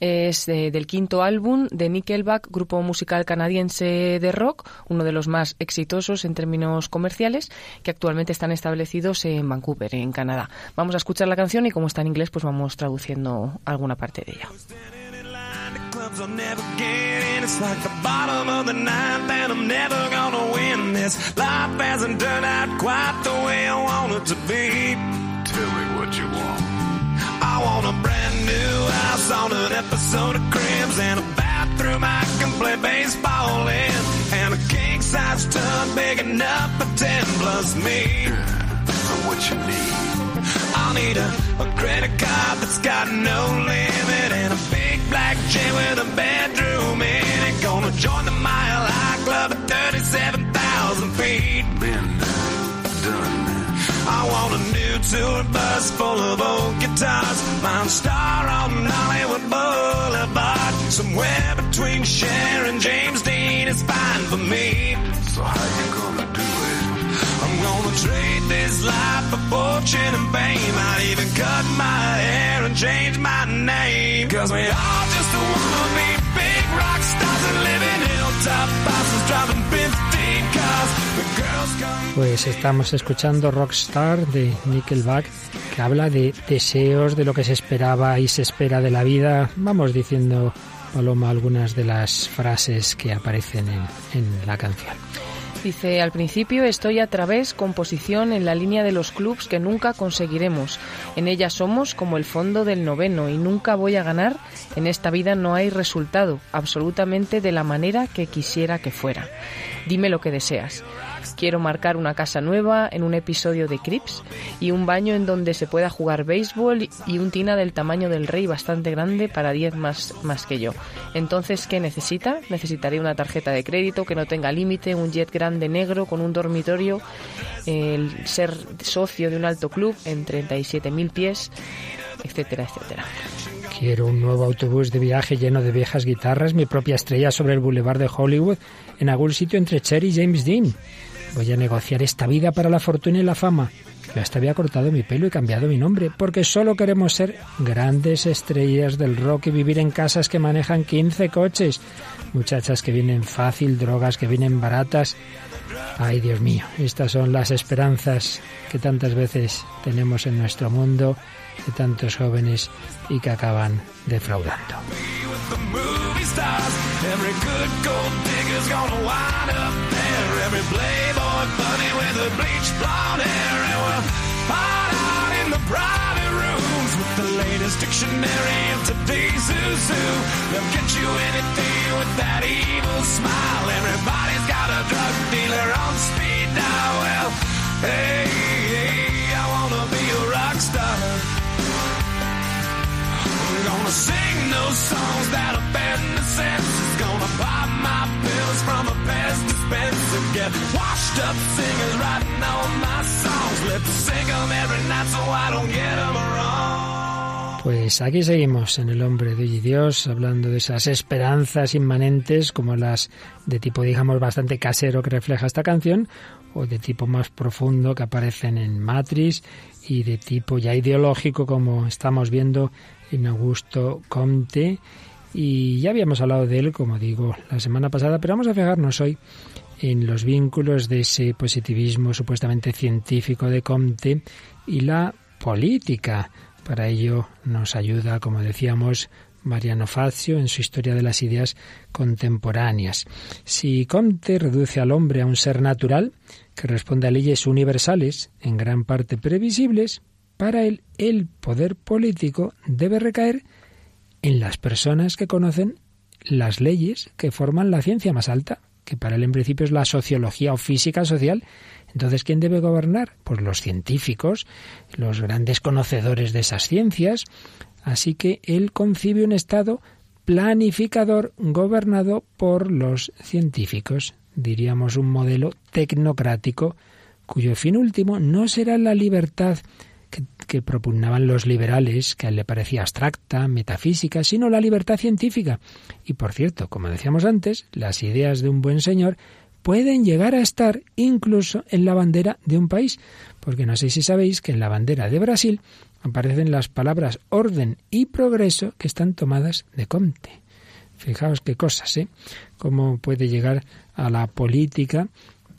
es del quinto álbum de Nickelback, grupo musical canadiense de rock, uno de los más exitosos en términos comerciales, que actualmente están establecidos en Vancouver, en Canadá. Vamos a escuchar la canción y como está en inglés, pues vamos traduciendo alguna parte de ella. Clubs I'll never get in. It's like the bottom of the ninth, and I'm never gonna win this. Life hasn't turned out quite the way I want it to be. Tell me what you want. I want a brand new house on an episode of Cribs and a bathroom I can play baseball in, and a king size tub big enough for ten plus me. Yeah, what you need? I'll need a, a credit card that's got no limit and a black jet with a bedroom in it. Gonna join the Mile High Club at 37,000 feet. Been done. I want a new tour bus full of old guitars. Mine star on Hollywood Boulevard. Somewhere between Cher and James Dean is fine for me. So how you gonna fortune and fame. I'd even cut my hair and change my name. Cause we all just wanna be big rock stars and live in hilltop bosses driving 15 cars. The girls come Pues estamos escuchando Rockstar de Nickelback, que habla de deseos, de lo que se esperaba y se espera de la vida. Vamos diciendo, Paloma, algunas de las frases que aparecen en, en la canción. Dice, al principio estoy a través composición en la línea de los clubs que nunca conseguiremos. En ella somos como el fondo del noveno y nunca voy a ganar. En esta vida no hay resultado, absolutamente de la manera que quisiera que fuera. Dime lo que deseas. Quiero marcar una casa nueva en un episodio de Crips y un baño en donde se pueda jugar béisbol y un tina del tamaño del rey bastante grande para 10 más, más que yo. Entonces, ¿qué necesita? Necesitaría una tarjeta de crédito que no tenga límite, un jet grande negro con un dormitorio, el ser socio de un alto club en 37.000 pies, etcétera, etcétera. Quiero un nuevo autobús de viaje lleno de viejas guitarras, mi propia estrella sobre el boulevard de Hollywood, en algún sitio entre Cher y James Dean. Voy a negociar esta vida para la fortuna y la fama. Yo hasta había cortado mi pelo y cambiado mi nombre, porque solo queremos ser grandes estrellas del rock y vivir en casas que manejan 15 coches. Muchachas que vienen fácil, drogas que vienen baratas. Ay, Dios mío, estas son las esperanzas que tantas veces tenemos en nuestro mundo, de tantos jóvenes y que acaban defraudando. Private rooms with the latest dictionary of today's zoo. They'll get you anything with that evil smile. Everybody's got a drug dealer on speed dial. Well, hey, hey, I wanna be a rock star. I'm gonna sing those songs that offend the senses. Gonna pop my pills from a Pez dispenser. Get washed up singers writing all my songs. Lip sync 'em every night so I don't get 'em wrong. Pues aquí seguimos en El Hombre de y Dios, hablando de esas esperanzas inmanentes, como las de tipo, digamos, bastante casero que refleja esta canción, o de tipo más profundo que aparecen en Matrix, y de tipo ya ideológico, como estamos viendo en Augusto Comte. Y ya habíamos hablado de él, como digo, la semana pasada, pero vamos a fijarnos hoy en los vínculos de ese positivismo supuestamente científico de Comte y la política. Para ello nos ayuda, como decíamos, Mariano Fazio en su Historia de las Ideas Contemporáneas. Si Comte reduce al hombre a un ser natural que responde a leyes universales, en gran parte previsibles, para él el poder político debe recaer en las personas que conocen las leyes que forman la ciencia más alta, que para él en principio es la sociología o física social. Entonces, ¿quién debe gobernar? Pues los científicos, los grandes conocedores de esas ciencias. Así que él concibe un Estado planificador gobernado por los científicos, diríamos un modelo tecnocrático cuyo fin último no será la libertad que, propugnaban los liberales, que a él le parecía abstracta, metafísica, sino la libertad científica. Y por cierto, como decíamos antes, las ideas de un buen señor pueden llegar a estar incluso en la bandera de un país, porque no sé si sabéis que en la bandera de Brasil aparecen las palabras orden y progreso que están tomadas de Comte. Fijaos qué cosas, ¿eh? Cómo puede llegar a la política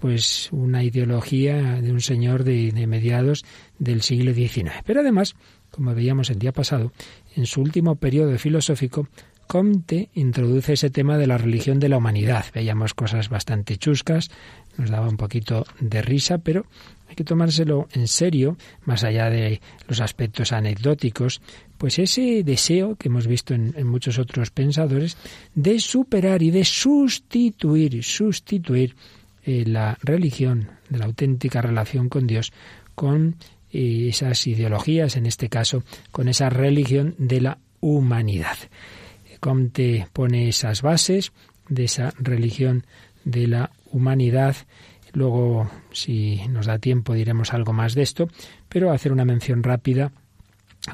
pues una ideología de un señor de, mediados del siglo XIX. Pero además, como veíamos el día pasado, en su último periodo filosófico, Comte introduce ese tema de la religión de la humanidad. Veíamos cosas bastante chuscas, nos daba un poquito de risa, pero hay que tomárselo en serio, más allá de los aspectos anecdóticos, pues ese deseo que hemos visto en, en muchos otros pensadores de superar y de sustituir, sustituir eh, la religión, de la auténtica relación con Dios, con eh, esas ideologías, en este caso, con esa religión de la humanidad. Comte pone esas bases de esa religión de la humanidad. Luego, si nos da tiempo, diremos algo más de esto, pero hacer una mención rápida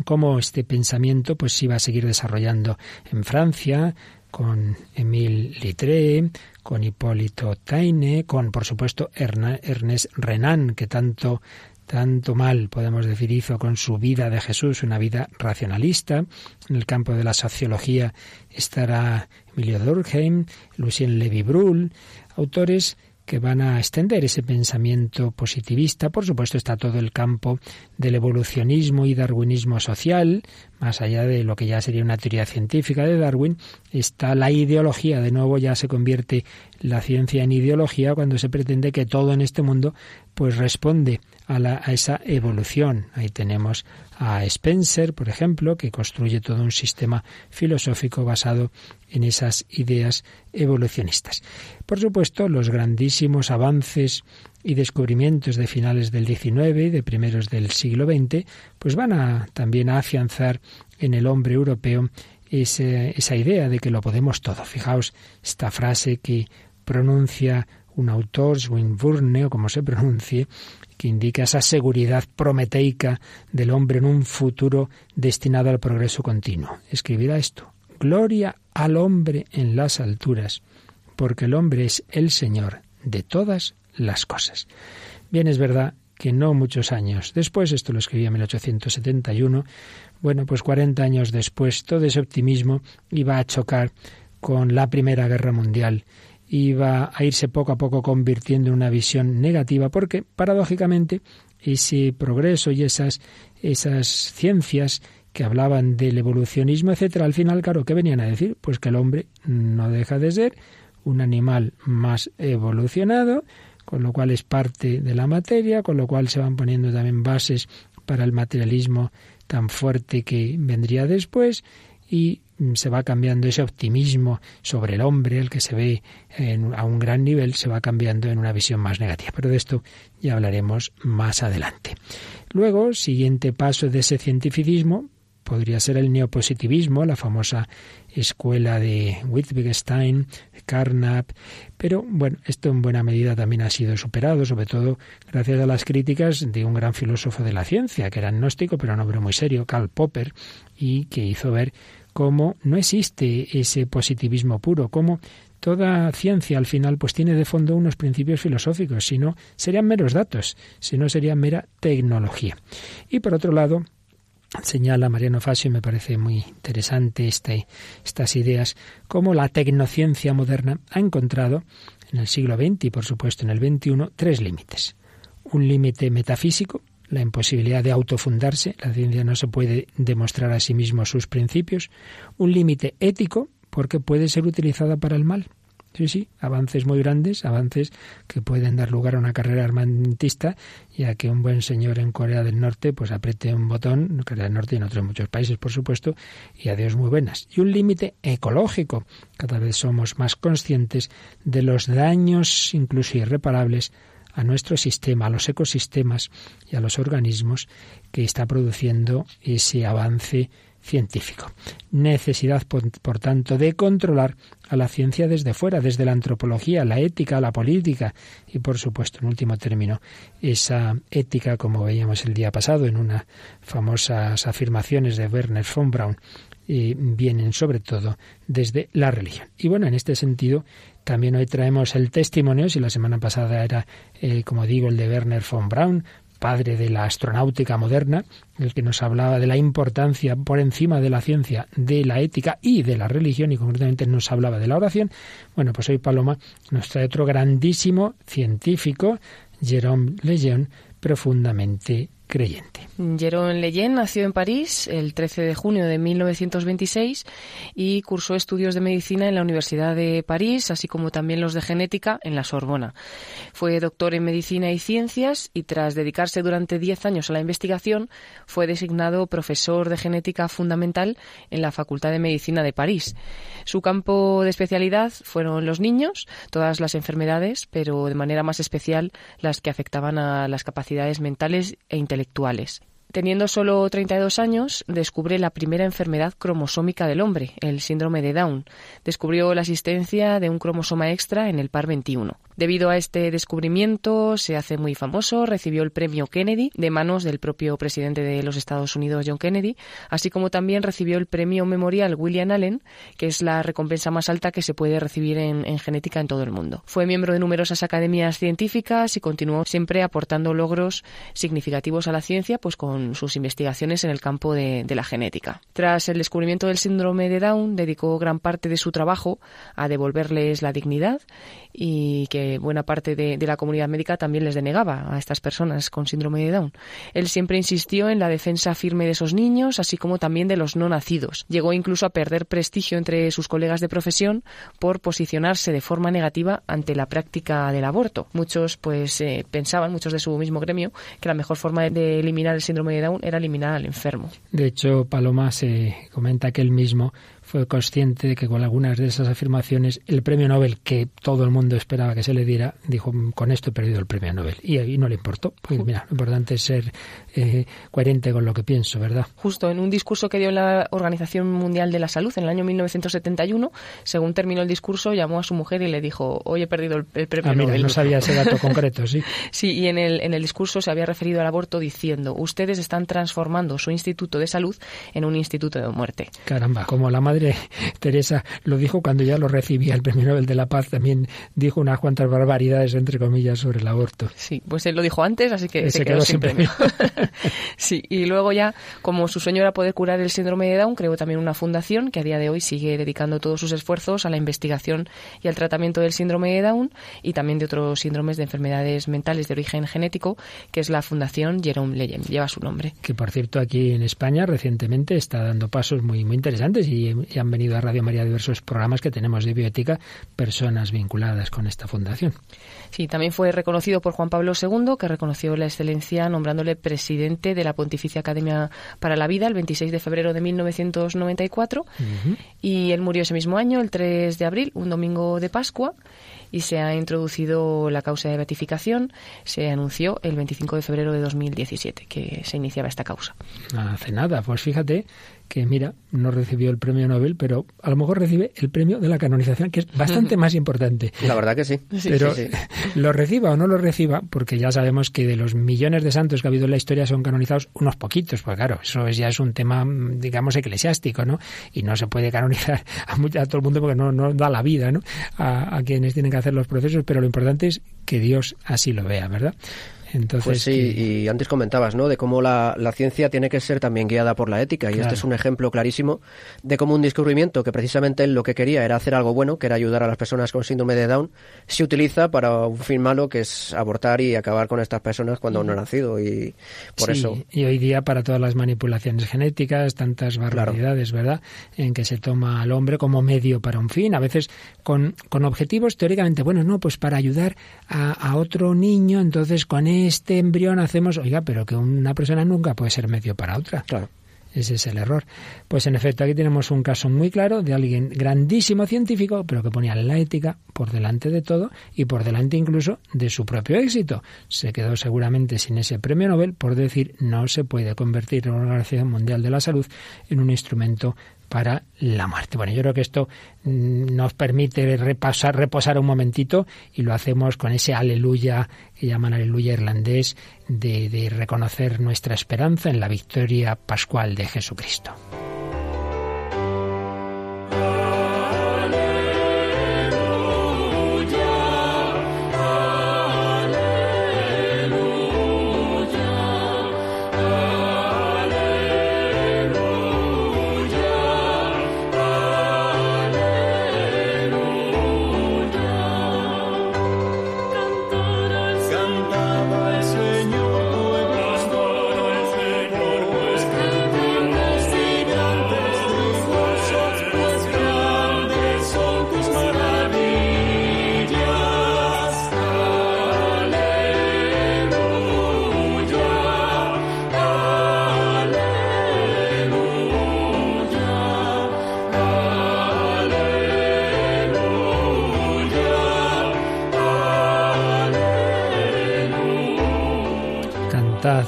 cómo este pensamiento pues se iba a seguir desarrollando en Francia, con Émile Littré, con Hipólito Taine, con por supuesto Ernest Renan, que tanto tanto mal, podemos decir, hizo con su vida de Jesús, una vida racionalista. En el campo de la sociología estará Emilio Durkheim, Lucien Levy-Bruhl, autores que van a extender ese pensamiento positivista. Por supuesto está todo el campo del evolucionismo y darwinismo social, más allá de lo que ya sería una teoría científica de Darwin, está la ideología. De nuevo ya se convierte la ciencia en ideología cuando se pretende que todo en este mundo pues responde a, esa evolución. Ahí tenemos a Spencer, por ejemplo, que construye todo un sistema filosófico basado en esas ideas evolucionistas. Por supuesto, los grandísimos avances y descubrimientos de finales del XIX y de primeros del siglo XX, pues van a también a afianzar en el hombre europeo esa idea de que lo podemos todo. Fijaos esta frase que pronuncia un autor, Swinburne o como se pronuncie, que indica esa seguridad prometeica del hombre en un futuro destinado al progreso continuo. Escribirá esto. Gloria al hombre en las alturas, porque el hombre es el Señor de todas las cosas. Bien, es verdad que no muchos años después, esto lo escribía en 1871, bueno, pues 40 años después, todo ese optimismo iba a chocar con la Primera Guerra Mundial, iba a irse poco a poco convirtiendo en una visión negativa, porque paradójicamente ese progreso y esas, esas ciencias que hablaban del evolucionismo, etcétera, al final, claro, ¿qué venían a decir? Pues que el hombre no deja de ser un animal más evolucionado, con lo cual es parte de la materia, con lo cual se van poniendo también bases para el materialismo tan fuerte que vendría después y se va cambiando ese optimismo sobre el hombre, el que se ve a un gran nivel, se va cambiando en una visión más negativa. Pero de esto ya hablaremos más adelante. Luego, siguiente paso de ese cientificismo, podría ser el neopositivismo, la famosa escuela de Wittgenstein, de Carnap, pero bueno, esto en buena medida también ha sido superado, sobre todo gracias a las críticas de un gran filósofo de la ciencia, que era agnóstico, pero un hombre muy serio, Karl Popper, y que hizo ver cómo no existe ese positivismo puro, cómo toda ciencia al final pues tiene de fondo unos principios filosóficos, si no serían meros datos, si no sería mera tecnología. Y por otro lado, señala Mariano Fasio, y me parece muy interesante este, estas ideas, cómo la tecnociencia moderna ha encontrado en el siglo XX y por supuesto en el XXI tres límites. Un límite metafísico, la imposibilidad de autofundarse, la ciencia no se puede demostrar a sí mismo sus principios. Un límite ético, porque puede ser utilizada para el mal. Sí, sí, avances muy grandes, avances que pueden dar lugar a una carrera armamentista y a que un buen señor en Corea del Norte pues apriete un botón, en Corea del Norte y en otros muchos países, por supuesto, y adiós muy buenas. Y un límite ecológico. Cada vez somos más conscientes de los daños, incluso irreparables, a nuestro sistema, a los ecosistemas y a los organismos que está produciendo ese avance científico. Necesidad, por, tanto, de controlar a la ciencia desde fuera, desde la antropología, la ética, la política y, por supuesto, en último término, esa ética, como veíamos el día pasado en unas famosas afirmaciones de Werner von Braun, y vienen sobre todo desde la religión. Y bueno, en este sentido, también hoy traemos el testimonio, si la semana pasada era, eh, como digo, el de Werner von Braun, padre de la astronáutica moderna, el que nos hablaba de la importancia por encima de la ciencia, de la ética y de la religión, y concretamente nos hablaba de la oración. Bueno, pues hoy Paloma nos trae otro grandísimo científico, Jerome Lejeune, profundamente creyente. Jérôme Leyen nació en París el 13 de junio de 1926 y cursó estudios de medicina en la Universidad de París, así como también los de genética en la Sorbona. Fue doctor en medicina y ciencias y tras dedicarse durante 10 años a la investigación, fue designado profesor de genética fundamental en la Facultad de Medicina de París. Su campo de especialidad fueron los niños, todas las enfermedades, pero de manera más especial las que afectaban a las capacidades mentales e intelectuales intelectuales. Teniendo solo 32 años, descubre la primera enfermedad cromosómica del hombre, el síndrome de Down. Descubrió la existencia de un cromosoma extra en el par 21. Debido a este descubrimiento, se hace muy famoso, recibió el premio Kennedy de manos del propio presidente de los Estados Unidos, John Kennedy, así como también recibió el premio memorial William Allen, que es la recompensa más alta que se puede recibir en, genética en todo el mundo. Fue miembro de numerosas academias científicas y continuó siempre aportando logros significativos a la ciencia, pues con sus investigaciones en el campo de, la genética. Tras el descubrimiento del síndrome de Down, dedicó gran parte de su trabajo a devolverles la dignidad y que buena parte de, la comunidad médica también les denegaba a estas personas con síndrome de Down. Él siempre insistió en la defensa firme de esos niños, así como también de los no nacidos. Llegó incluso a perder prestigio entre sus colegas de profesión por posicionarse de forma negativa ante la práctica del aborto. Muchos pues eh, pensaban, muchos de su mismo gremio, que la mejor forma de eliminar el síndrome de Down era eliminar al enfermo. De hecho, Paloma se comenta que él mismo fue consciente de que con algunas de esas afirmaciones el premio Nobel que todo el mundo esperaba que se le diera, dijo, con esto he perdido el premio Nobel. Y ahí no le importó. Pues mira, lo importante es ser eh, coherente con lo que pienso, ¿verdad? Justo en un discurso que dio la Organización Mundial de la Salud en el año 1971, según terminó el discurso, llamó a su mujer y le dijo, hoy he perdido el, el premio Ah, mira, Nobel. no sabía ese dato concreto, sí. Sí, y en el, en el discurso se había referido al aborto diciendo, ustedes están transformando su instituto de salud en un instituto de muerte. Caramba, como la madre Teresa lo dijo cuando ya lo recibía el premio Nobel de la Paz, también dijo unas cuantas barbaridades, entre comillas, sobre el aborto. Sí, pues él lo dijo antes, así que se, se quedó, quedó sin sin premio. sí, y luego ya, como su sueño era poder curar el síndrome de Down, creó también una fundación que a día de hoy sigue dedicando todos sus esfuerzos a la investigación y al tratamiento del síndrome de Down y también de otros síndromes de enfermedades mentales de origen genético, que es la Fundación Jerome Leyen. Lleva su nombre. que por cierto aquí en España recientemente está dando pasos muy muy interesantes y, y han venido a Radio María diversos programas que tenemos de bioética, personas vinculadas con esta fundación. Sí, también fue reconocido por Juan Pablo II, que reconoció la excelencia nombrándole presidente de la Pontificia Academia para la Vida el 26 de febrero de 1994. Y él murió ese mismo año, el 3 de abril, un domingo de Pascua, y se ha introducido la causa de beatificación. Se anunció el 25 de febrero de 2017 que se iniciaba esta causa. Hace nada, pues fíjate que mira, no recibió el premio Nobel, pero a lo mejor recibe el premio de la canonización, que es bastante más importante. La verdad que sí. pero Sí, sí. lo reciba o no lo reciba, porque ya sabemos que de los millones de santos que ha habido en la historia son canonizados unos poquitos, pues claro, eso es- ya es un tema, mm, digamos, eclesiástico, ¿no? Y no se puede canonizar a, mucha- a todo el mundo porque no, no da la vida, ¿no? A, a quienes tienen que hacer los procesos, pero lo importante es que Dios así lo vea, ¿verdad? Entonces, Pues sí, que- y antes comentabas, ¿no? De cómo la, la ciencia tiene que ser también guiada por la ética. Y Claro. este es un ejemplo clarísimo de cómo un descubrimiento que precisamente él lo que quería era hacer algo bueno, que era ayudar a las personas con síndrome de Down, se utiliza para un fin malo que es abortar y acabar con estas personas cuando aún no han nacido. Y por Sí, eso. Y hoy día para todas las manipulaciones genéticas, tantas barbaridades, ¿verdad? En que se toma al hombre como medio para un fin, a veces con, con objetivos teóricamente, bueno, no, pues para ayudar a, a otro niño, entonces con este embrión hacemos, oiga, pero que una persona nunca puede ser medio para otra. Claro. Ese es el error. Pues en efecto, aquí tenemos un caso muy claro de alguien grandísimo científico, pero que ponía la ética por delante de todo y por delante incluso de su propio éxito. Se quedó seguramente sin ese premio Nobel por decir no se puede convertir la Organización Mundial de la Salud en un instrumento para la muerte. Bueno, yo creo que esto mm, nos permite repasar, reposar un momentito y lo hacemos con ese aleluya que llaman aleluya irlandés de, de reconocer nuestra esperanza en la victoria pascual de Jesucristo.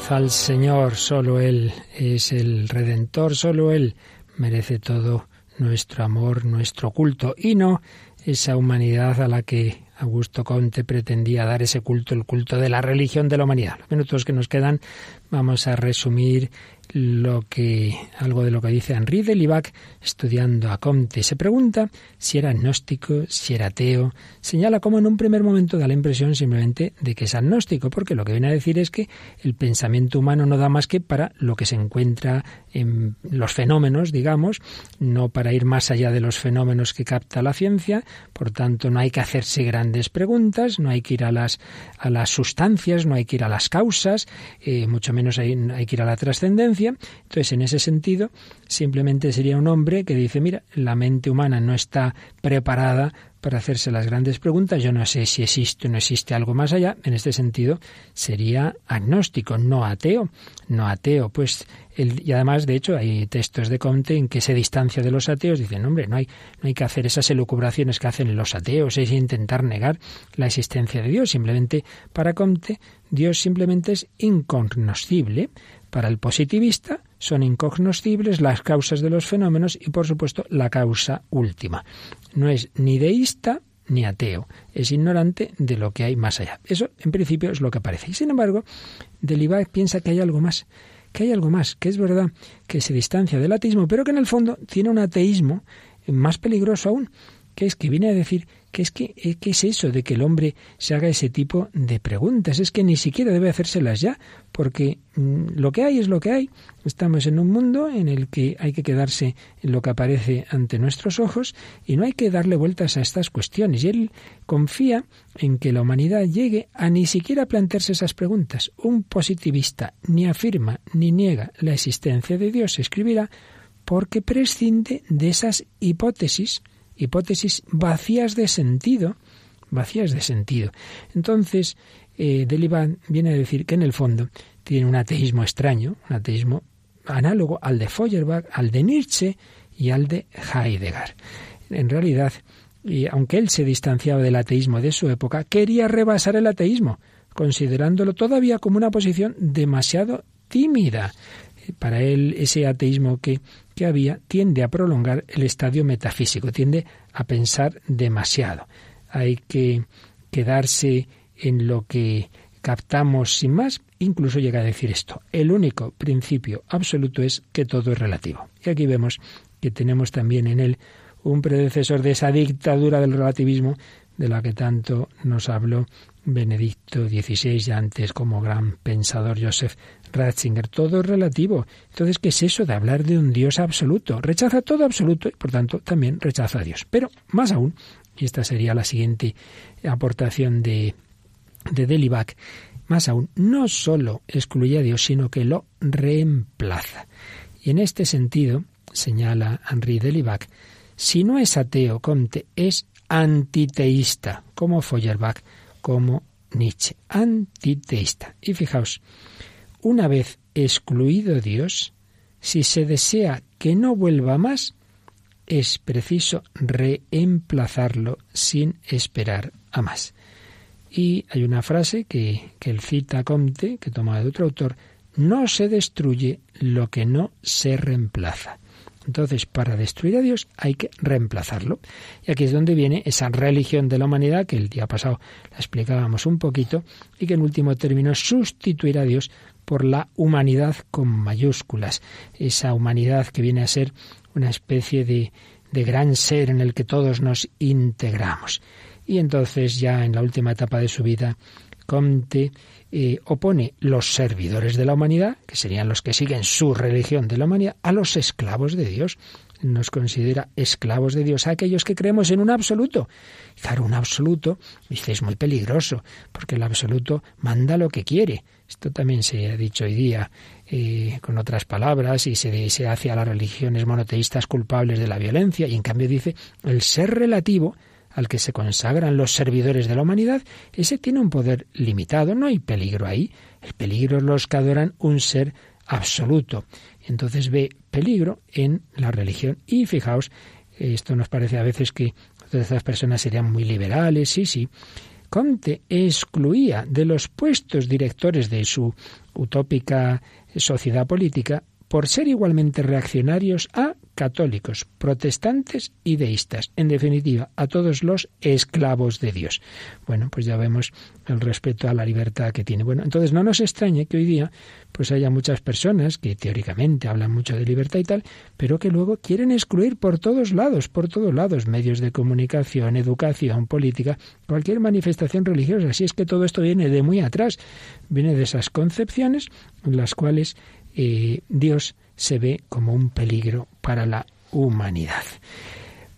Al Señor, solo Él es el Redentor, solo Él merece todo nuestro amor, nuestro culto, y no esa humanidad a la que Augusto Conte pretendía dar ese culto, el culto de la religión de la humanidad. Los minutos que nos quedan vamos a resumir lo que algo de lo que dice Henri de Libac estudiando a Comte. Se pregunta si era agnóstico, si era ateo. Señala cómo en un primer momento da la impresión simplemente de que es agnóstico, porque lo que viene a decir es que el pensamiento humano no da más que para lo que se encuentra en los fenómenos, digamos, no para ir más allá de los fenómenos que capta la ciencia. Por tanto, no hay que hacerse grandes preguntas, no hay que ir a las a las sustancias, no hay que ir a las causas, eh, mucho menos hay, hay que ir a la trascendencia. Entonces, en ese sentido, simplemente sería un hombre que dice, mira, la mente humana no está preparada para hacerse las grandes preguntas. Yo no sé si existe o no existe algo más allá. En este sentido, sería agnóstico, no ateo. No ateo, pues, y además, de hecho, hay textos de Comte en que se distancia de los ateos. Dicen, hombre, no hay, no hay que hacer esas elucubraciones que hacen los ateos, es intentar negar la existencia de Dios. Simplemente, para Comte, Dios simplemente es incognoscible. Para el positivista son incognoscibles las causas de los fenómenos y, por supuesto, la causa última. No es ni deísta ni ateo, es ignorante de lo que hay más allá. Eso, en principio, es lo que parece. Y, sin embargo, Delibac piensa que hay algo más, que hay algo más, que es verdad que se distancia del ateísmo, pero que en el fondo tiene un ateísmo más peligroso aún, que es que viene a decir que es que eh, ¿qué es eso de que el hombre se haga ese tipo de preguntas? Es que ni siquiera debe hacérselas ya, porque mm, lo que hay es lo que hay. Estamos en un mundo en el que hay que quedarse en lo que aparece ante nuestros ojos y no hay que darle vueltas a estas cuestiones. Y él confía en que la humanidad llegue a ni siquiera plantearse esas preguntas. Un positivista ni afirma ni niega la existencia de Dios, escribirá, porque prescinde de esas hipótesis hipótesis vacías de sentido, vacías de sentido. Entonces, eh, viene a decir que en el fondo tiene un ateísmo extraño, un ateísmo análogo al de Feuerbach, al de Nietzsche y al de Heidegger. En realidad, y aunque él se distanciaba del ateísmo de su época, quería rebasar el ateísmo, considerándolo todavía como una posición demasiado tímida. Para él, ese ateísmo que que había tiende a prolongar el estadio metafísico, tiende a pensar demasiado. Hay que quedarse en lo que captamos sin más, incluso llega a decir esto. El único principio absoluto es que todo es relativo. Y aquí vemos que tenemos también en él un predecesor de esa dictadura del relativismo de la que tanto nos habló Benedicto XVI y antes como gran pensador Joseph Ratzinger. Todo es relativo. Entonces, ¿qué es eso de hablar de un Dios absoluto? Rechaza todo absoluto y, por tanto, también rechaza a Dios. Pero, más aún, y esta sería la siguiente aportación de, de Delibac, más aún, no solo excluye a Dios, sino que lo reemplaza. Y en este sentido, señala Henri Delibac, si no es ateo, Comte es antiteísta, como Feuerbach, como Nietzsche, antiteísta. Y fijaos, una vez excluido Dios, si se desea que no vuelva más, es preciso reemplazarlo sin esperar a más. Y hay una frase que, que él cita Comte, que toma de otro autor, no se destruye lo que no se reemplaza. Entonces, para destruir a Dios hay que reemplazarlo. Y aquí es donde viene esa religión de la humanidad, que el día pasado la explicábamos un poquito, y que en último término sustituir a Dios por la humanidad con mayúsculas. Esa humanidad que viene a ser una especie de, de gran ser en el que todos nos integramos. Y entonces ya en la última etapa de su vida, Comte eh, opone los servidores de la humanidad, que serían los que siguen su religión de la humanidad, a los esclavos de Dios. Nos considera esclavos de Dios a aquellos que creemos en un absoluto. Claro, un absoluto, dice, es muy peligroso, porque el absoluto manda lo que quiere. Esto también se ha dicho hoy día eh, con otras palabras y se, se hace a las religiones monoteístas culpables de la violencia y en cambio dice el ser relativo al que se consagran los servidores de la humanidad, ese tiene un poder limitado, no hay peligro ahí. El peligro es los que adoran un ser absoluto. Entonces ve peligro en la religión. Y fijaos, esto nos parece a veces que todas estas personas serían muy liberales, sí, sí. Comte excluía de los puestos directores de su utópica sociedad política por ser igualmente reaccionarios a católicos, protestantes y deístas, en definitiva, a todos los esclavos de Dios. Bueno, pues ya vemos el respeto a la libertad que tiene. Bueno, entonces no nos extrañe que hoy día pues haya muchas personas que teóricamente hablan mucho de libertad y tal, pero que luego quieren excluir por todos lados, por todos lados, medios de comunicación, educación, política, cualquier manifestación religiosa. Así es que todo esto viene de muy atrás, viene de esas concepciones en las cuales eh, Dios se ve como un peligro para la humanidad.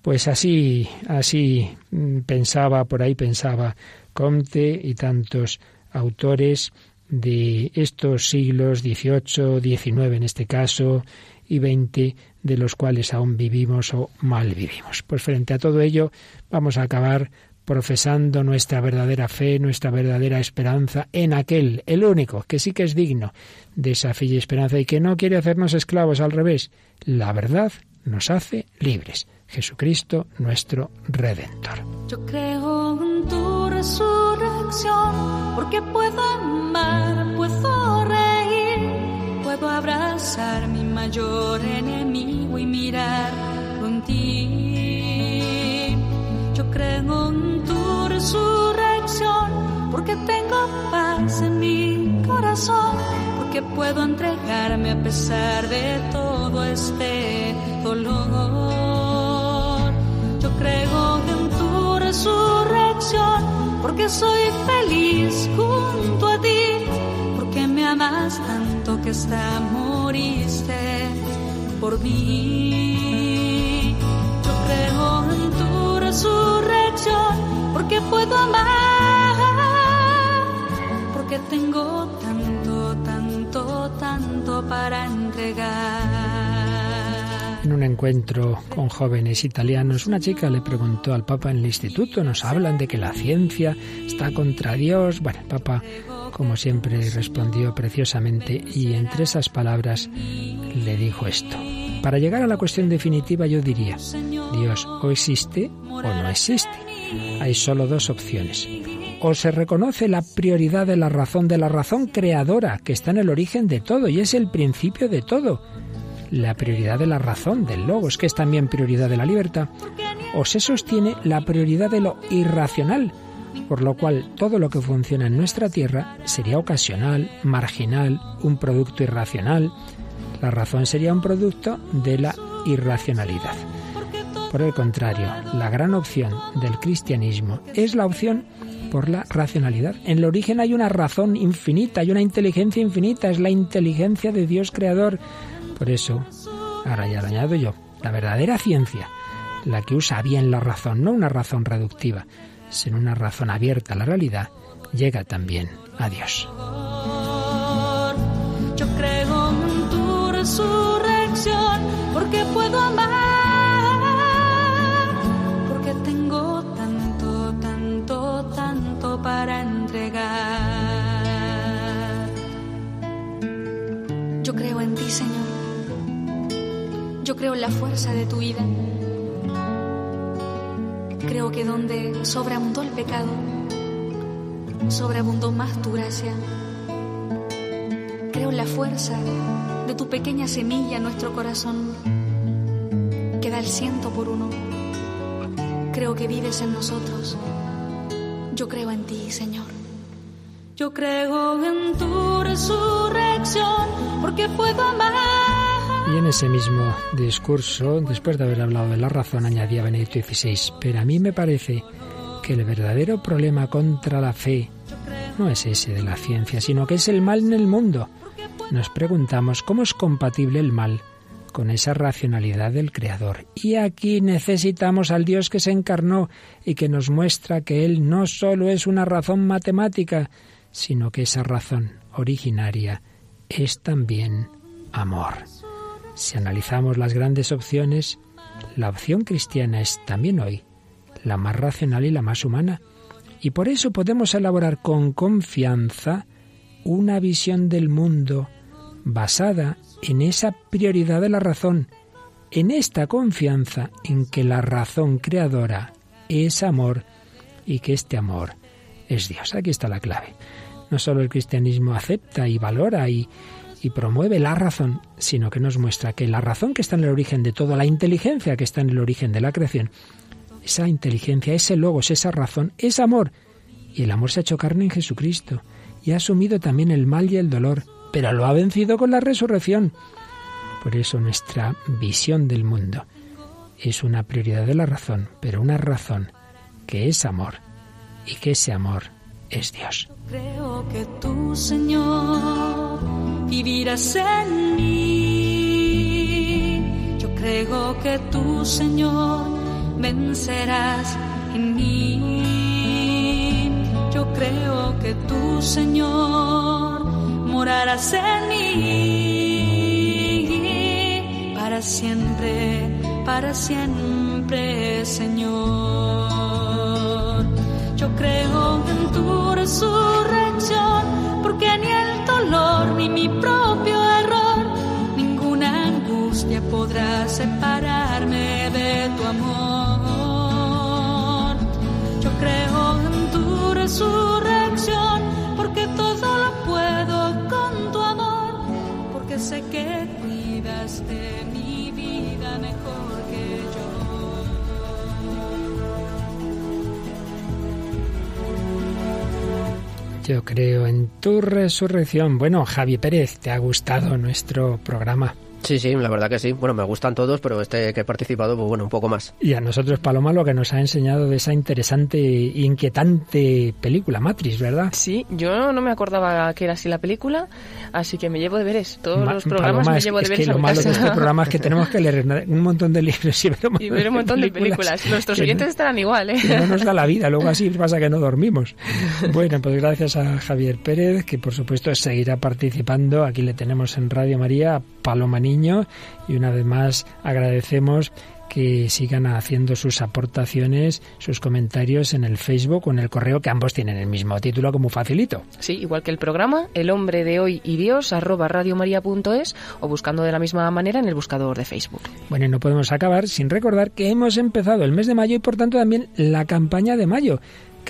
Pues así, así mm, pensaba, por ahí pensaba Comte y tantos autores de estos siglos XVIII, XIX en este caso, y XX, de los cuales aún vivimos o mal vivimos. Pues frente a todo ello vamos a acabar profesando nuestra verdadera fe, nuestra verdadera esperanza en aquel, el único, que sí que es digno de esa fe y esperanza y que no quiere hacernos esclavos, al revés. La verdad nos hace libres. Jesucristo, nuestro Redentor. Yo creo en tu resurrección, porque puedo amar, puedo reír, puedo abrazar mi mayor enemigo y mirar en ti. Yo creo en tu resurrección, porque tengo paz en mi corazón, porque puedo entregarme a pesar de todo este dolor creo en tu resurrección, porque soy feliz junto a ti, porque me amas tanto que hasta moriste por mí. Puedo amar, porque tengo tanto, tanto, tanto para entregar. En un encuentro con jóvenes italianos, una chica le preguntó al Papa en el instituto, nos hablan de que la ciencia está contra Dios. Bueno, el Papa, como siempre, respondió preciosamente y entre esas palabras le dijo esto. Para llegar a la cuestión definitiva yo diría, Dios o existe o no existe. Hay solo dos opciones. O se reconoce la prioridad de la razón, de la razón creadora, que está en el origen de todo y es el principio de todo la prioridad de la razón, del logos, que es también prioridad de la libertad, o se sostiene la prioridad de lo irracional, por lo cual todo lo que funciona en nuestra tierra sería ocasional, marginal, un producto irracional. La razón sería un producto de la irracionalidad. Por el contrario, la gran opción del cristianismo es la opción por la racionalidad. En el origen hay una razón infinita, hay una inteligencia infinita, es la inteligencia de Dios creador, por eso, ahora ya lo añado yo, la verdadera ciencia, la que usa bien la razón, no una razón reductiva, sino una razón abierta a la realidad, llega también a Dios. Yo creo en tu resurrección porque puedo amar, para entregar. Yo creo en ti, Señor yo creo en la fuerza de tu vida. Creo que donde sobreabundó el pecado, sobreabundó más tu gracia. Creo en la fuerza de tu pequeña semilla en nuestro corazón, que da el ciento por uno. Creo que vives en nosotros. Yo creo en ti, Señor. Yo creo en tu resurrección, porque puedo amar y en ese mismo discurso, después de haber hablado de la razón, añadía Benedicto XVI, pero a mí me parece que el verdadero problema contra la fe no es ese de la ciencia, sino que es el mal en el mundo. Nos preguntamos cómo es compatible el mal con esa racionalidad del Creador. Y aquí necesitamos al Dios que se encarnó y que nos muestra que Él no solo es una razón matemática, sino que esa razón originaria es también amor. Si analizamos las grandes opciones, la opción cristiana es también hoy la más racional y la más humana. Y por eso podemos elaborar con confianza una visión del mundo basada en esa prioridad de la razón, en esta confianza en que la razón creadora es amor y que este amor es Dios. Aquí está la clave. No solo el cristianismo acepta y valora y, y promueve la razón, sino que nos muestra que la razón que está en el origen de todo, la inteligencia que está en el origen de la creación, esa inteligencia, ese logos, esa razón, es amor. Y el amor se ha hecho carne en Jesucristo y ha asumido también el mal y el dolor, pero lo ha vencido con la resurrección. Por eso nuestra visión del mundo es una prioridad de la razón, pero una razón que es amor y que ese amor es Dios. Creo que tú, Señor vivirás en mí. Yo creo que tú, Señor, vencerás en mí. Yo creo que tú, Señor, morarás en mí para siempre, para siempre, Señor. Yo creo en tu resurrección, porque ni el dolor ni mi propio error, ninguna angustia podrá separarme de tu amor. Yo creo en tu resurrección, que cuidas de mi vida mejor que yo. Yo creo en tu resurrección. Bueno, Javi Pérez, ¿te ha gustado nuestro programa? Sí, sí, la verdad que sí. Bueno, me gustan todos, pero este que he participado, pues bueno, un poco más. Y a nosotros, Paloma, lo que nos ha enseñado de esa interesante e inquietante película, Matrix, ¿verdad? Sí, yo no me acordaba que era así la película, así que me llevo deberes. Todos Ma- los programas Paloma, me es- llevo es deberes que a lo mi malo de este programa es que tenemos que leer un montón de libros y ver un montón, Y ver un montón de películas. Nuestros que no- oyentes estarán igual, ¿eh? que no nos da la vida, luego así pasa que no dormimos. Bueno, pues gracias a Javier Pérez, que por supuesto seguirá participando. Aquí le tenemos en Radio María a Y una vez más agradecemos que sigan haciendo sus aportaciones, sus comentarios en el Facebook o en el correo, que ambos tienen el mismo título como facilito. Sí, igual que el programa, El hombre de hoy y Dios, arroba radiomaria.es o buscando de la misma manera en el buscador de Facebook. Bueno, y no podemos acabar sin recordar que hemos empezado el mes de mayo y por tanto también la campaña de mayo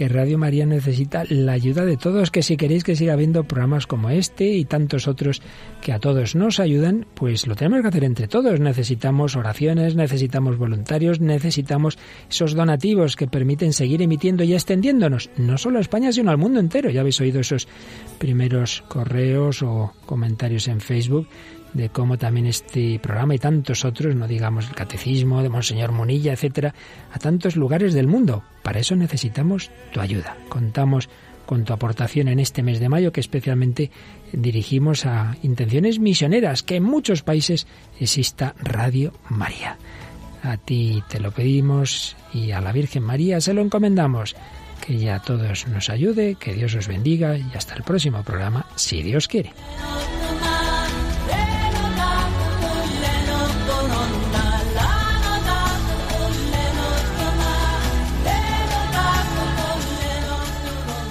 que Radio María necesita la ayuda de todos, que si queréis que siga habiendo programas como este y tantos otros que a todos nos ayudan, pues lo tenemos que hacer entre todos. Necesitamos oraciones, necesitamos voluntarios, necesitamos esos donativos que permiten seguir emitiendo y extendiéndonos, no solo a España, sino al mundo entero. Ya habéis oído esos primeros correos o comentarios en Facebook de cómo también este programa y tantos otros, no digamos el catecismo de Monseñor Munilla, etcétera, a tantos lugares del mundo. Para eso necesitamos tu ayuda. Contamos con tu aportación en este mes de mayo que especialmente dirigimos a intenciones misioneras, que en muchos países exista Radio María. A ti te lo pedimos y a la Virgen María se lo encomendamos. Que ella a todos nos ayude, que Dios os bendiga y hasta el próximo programa, si Dios quiere.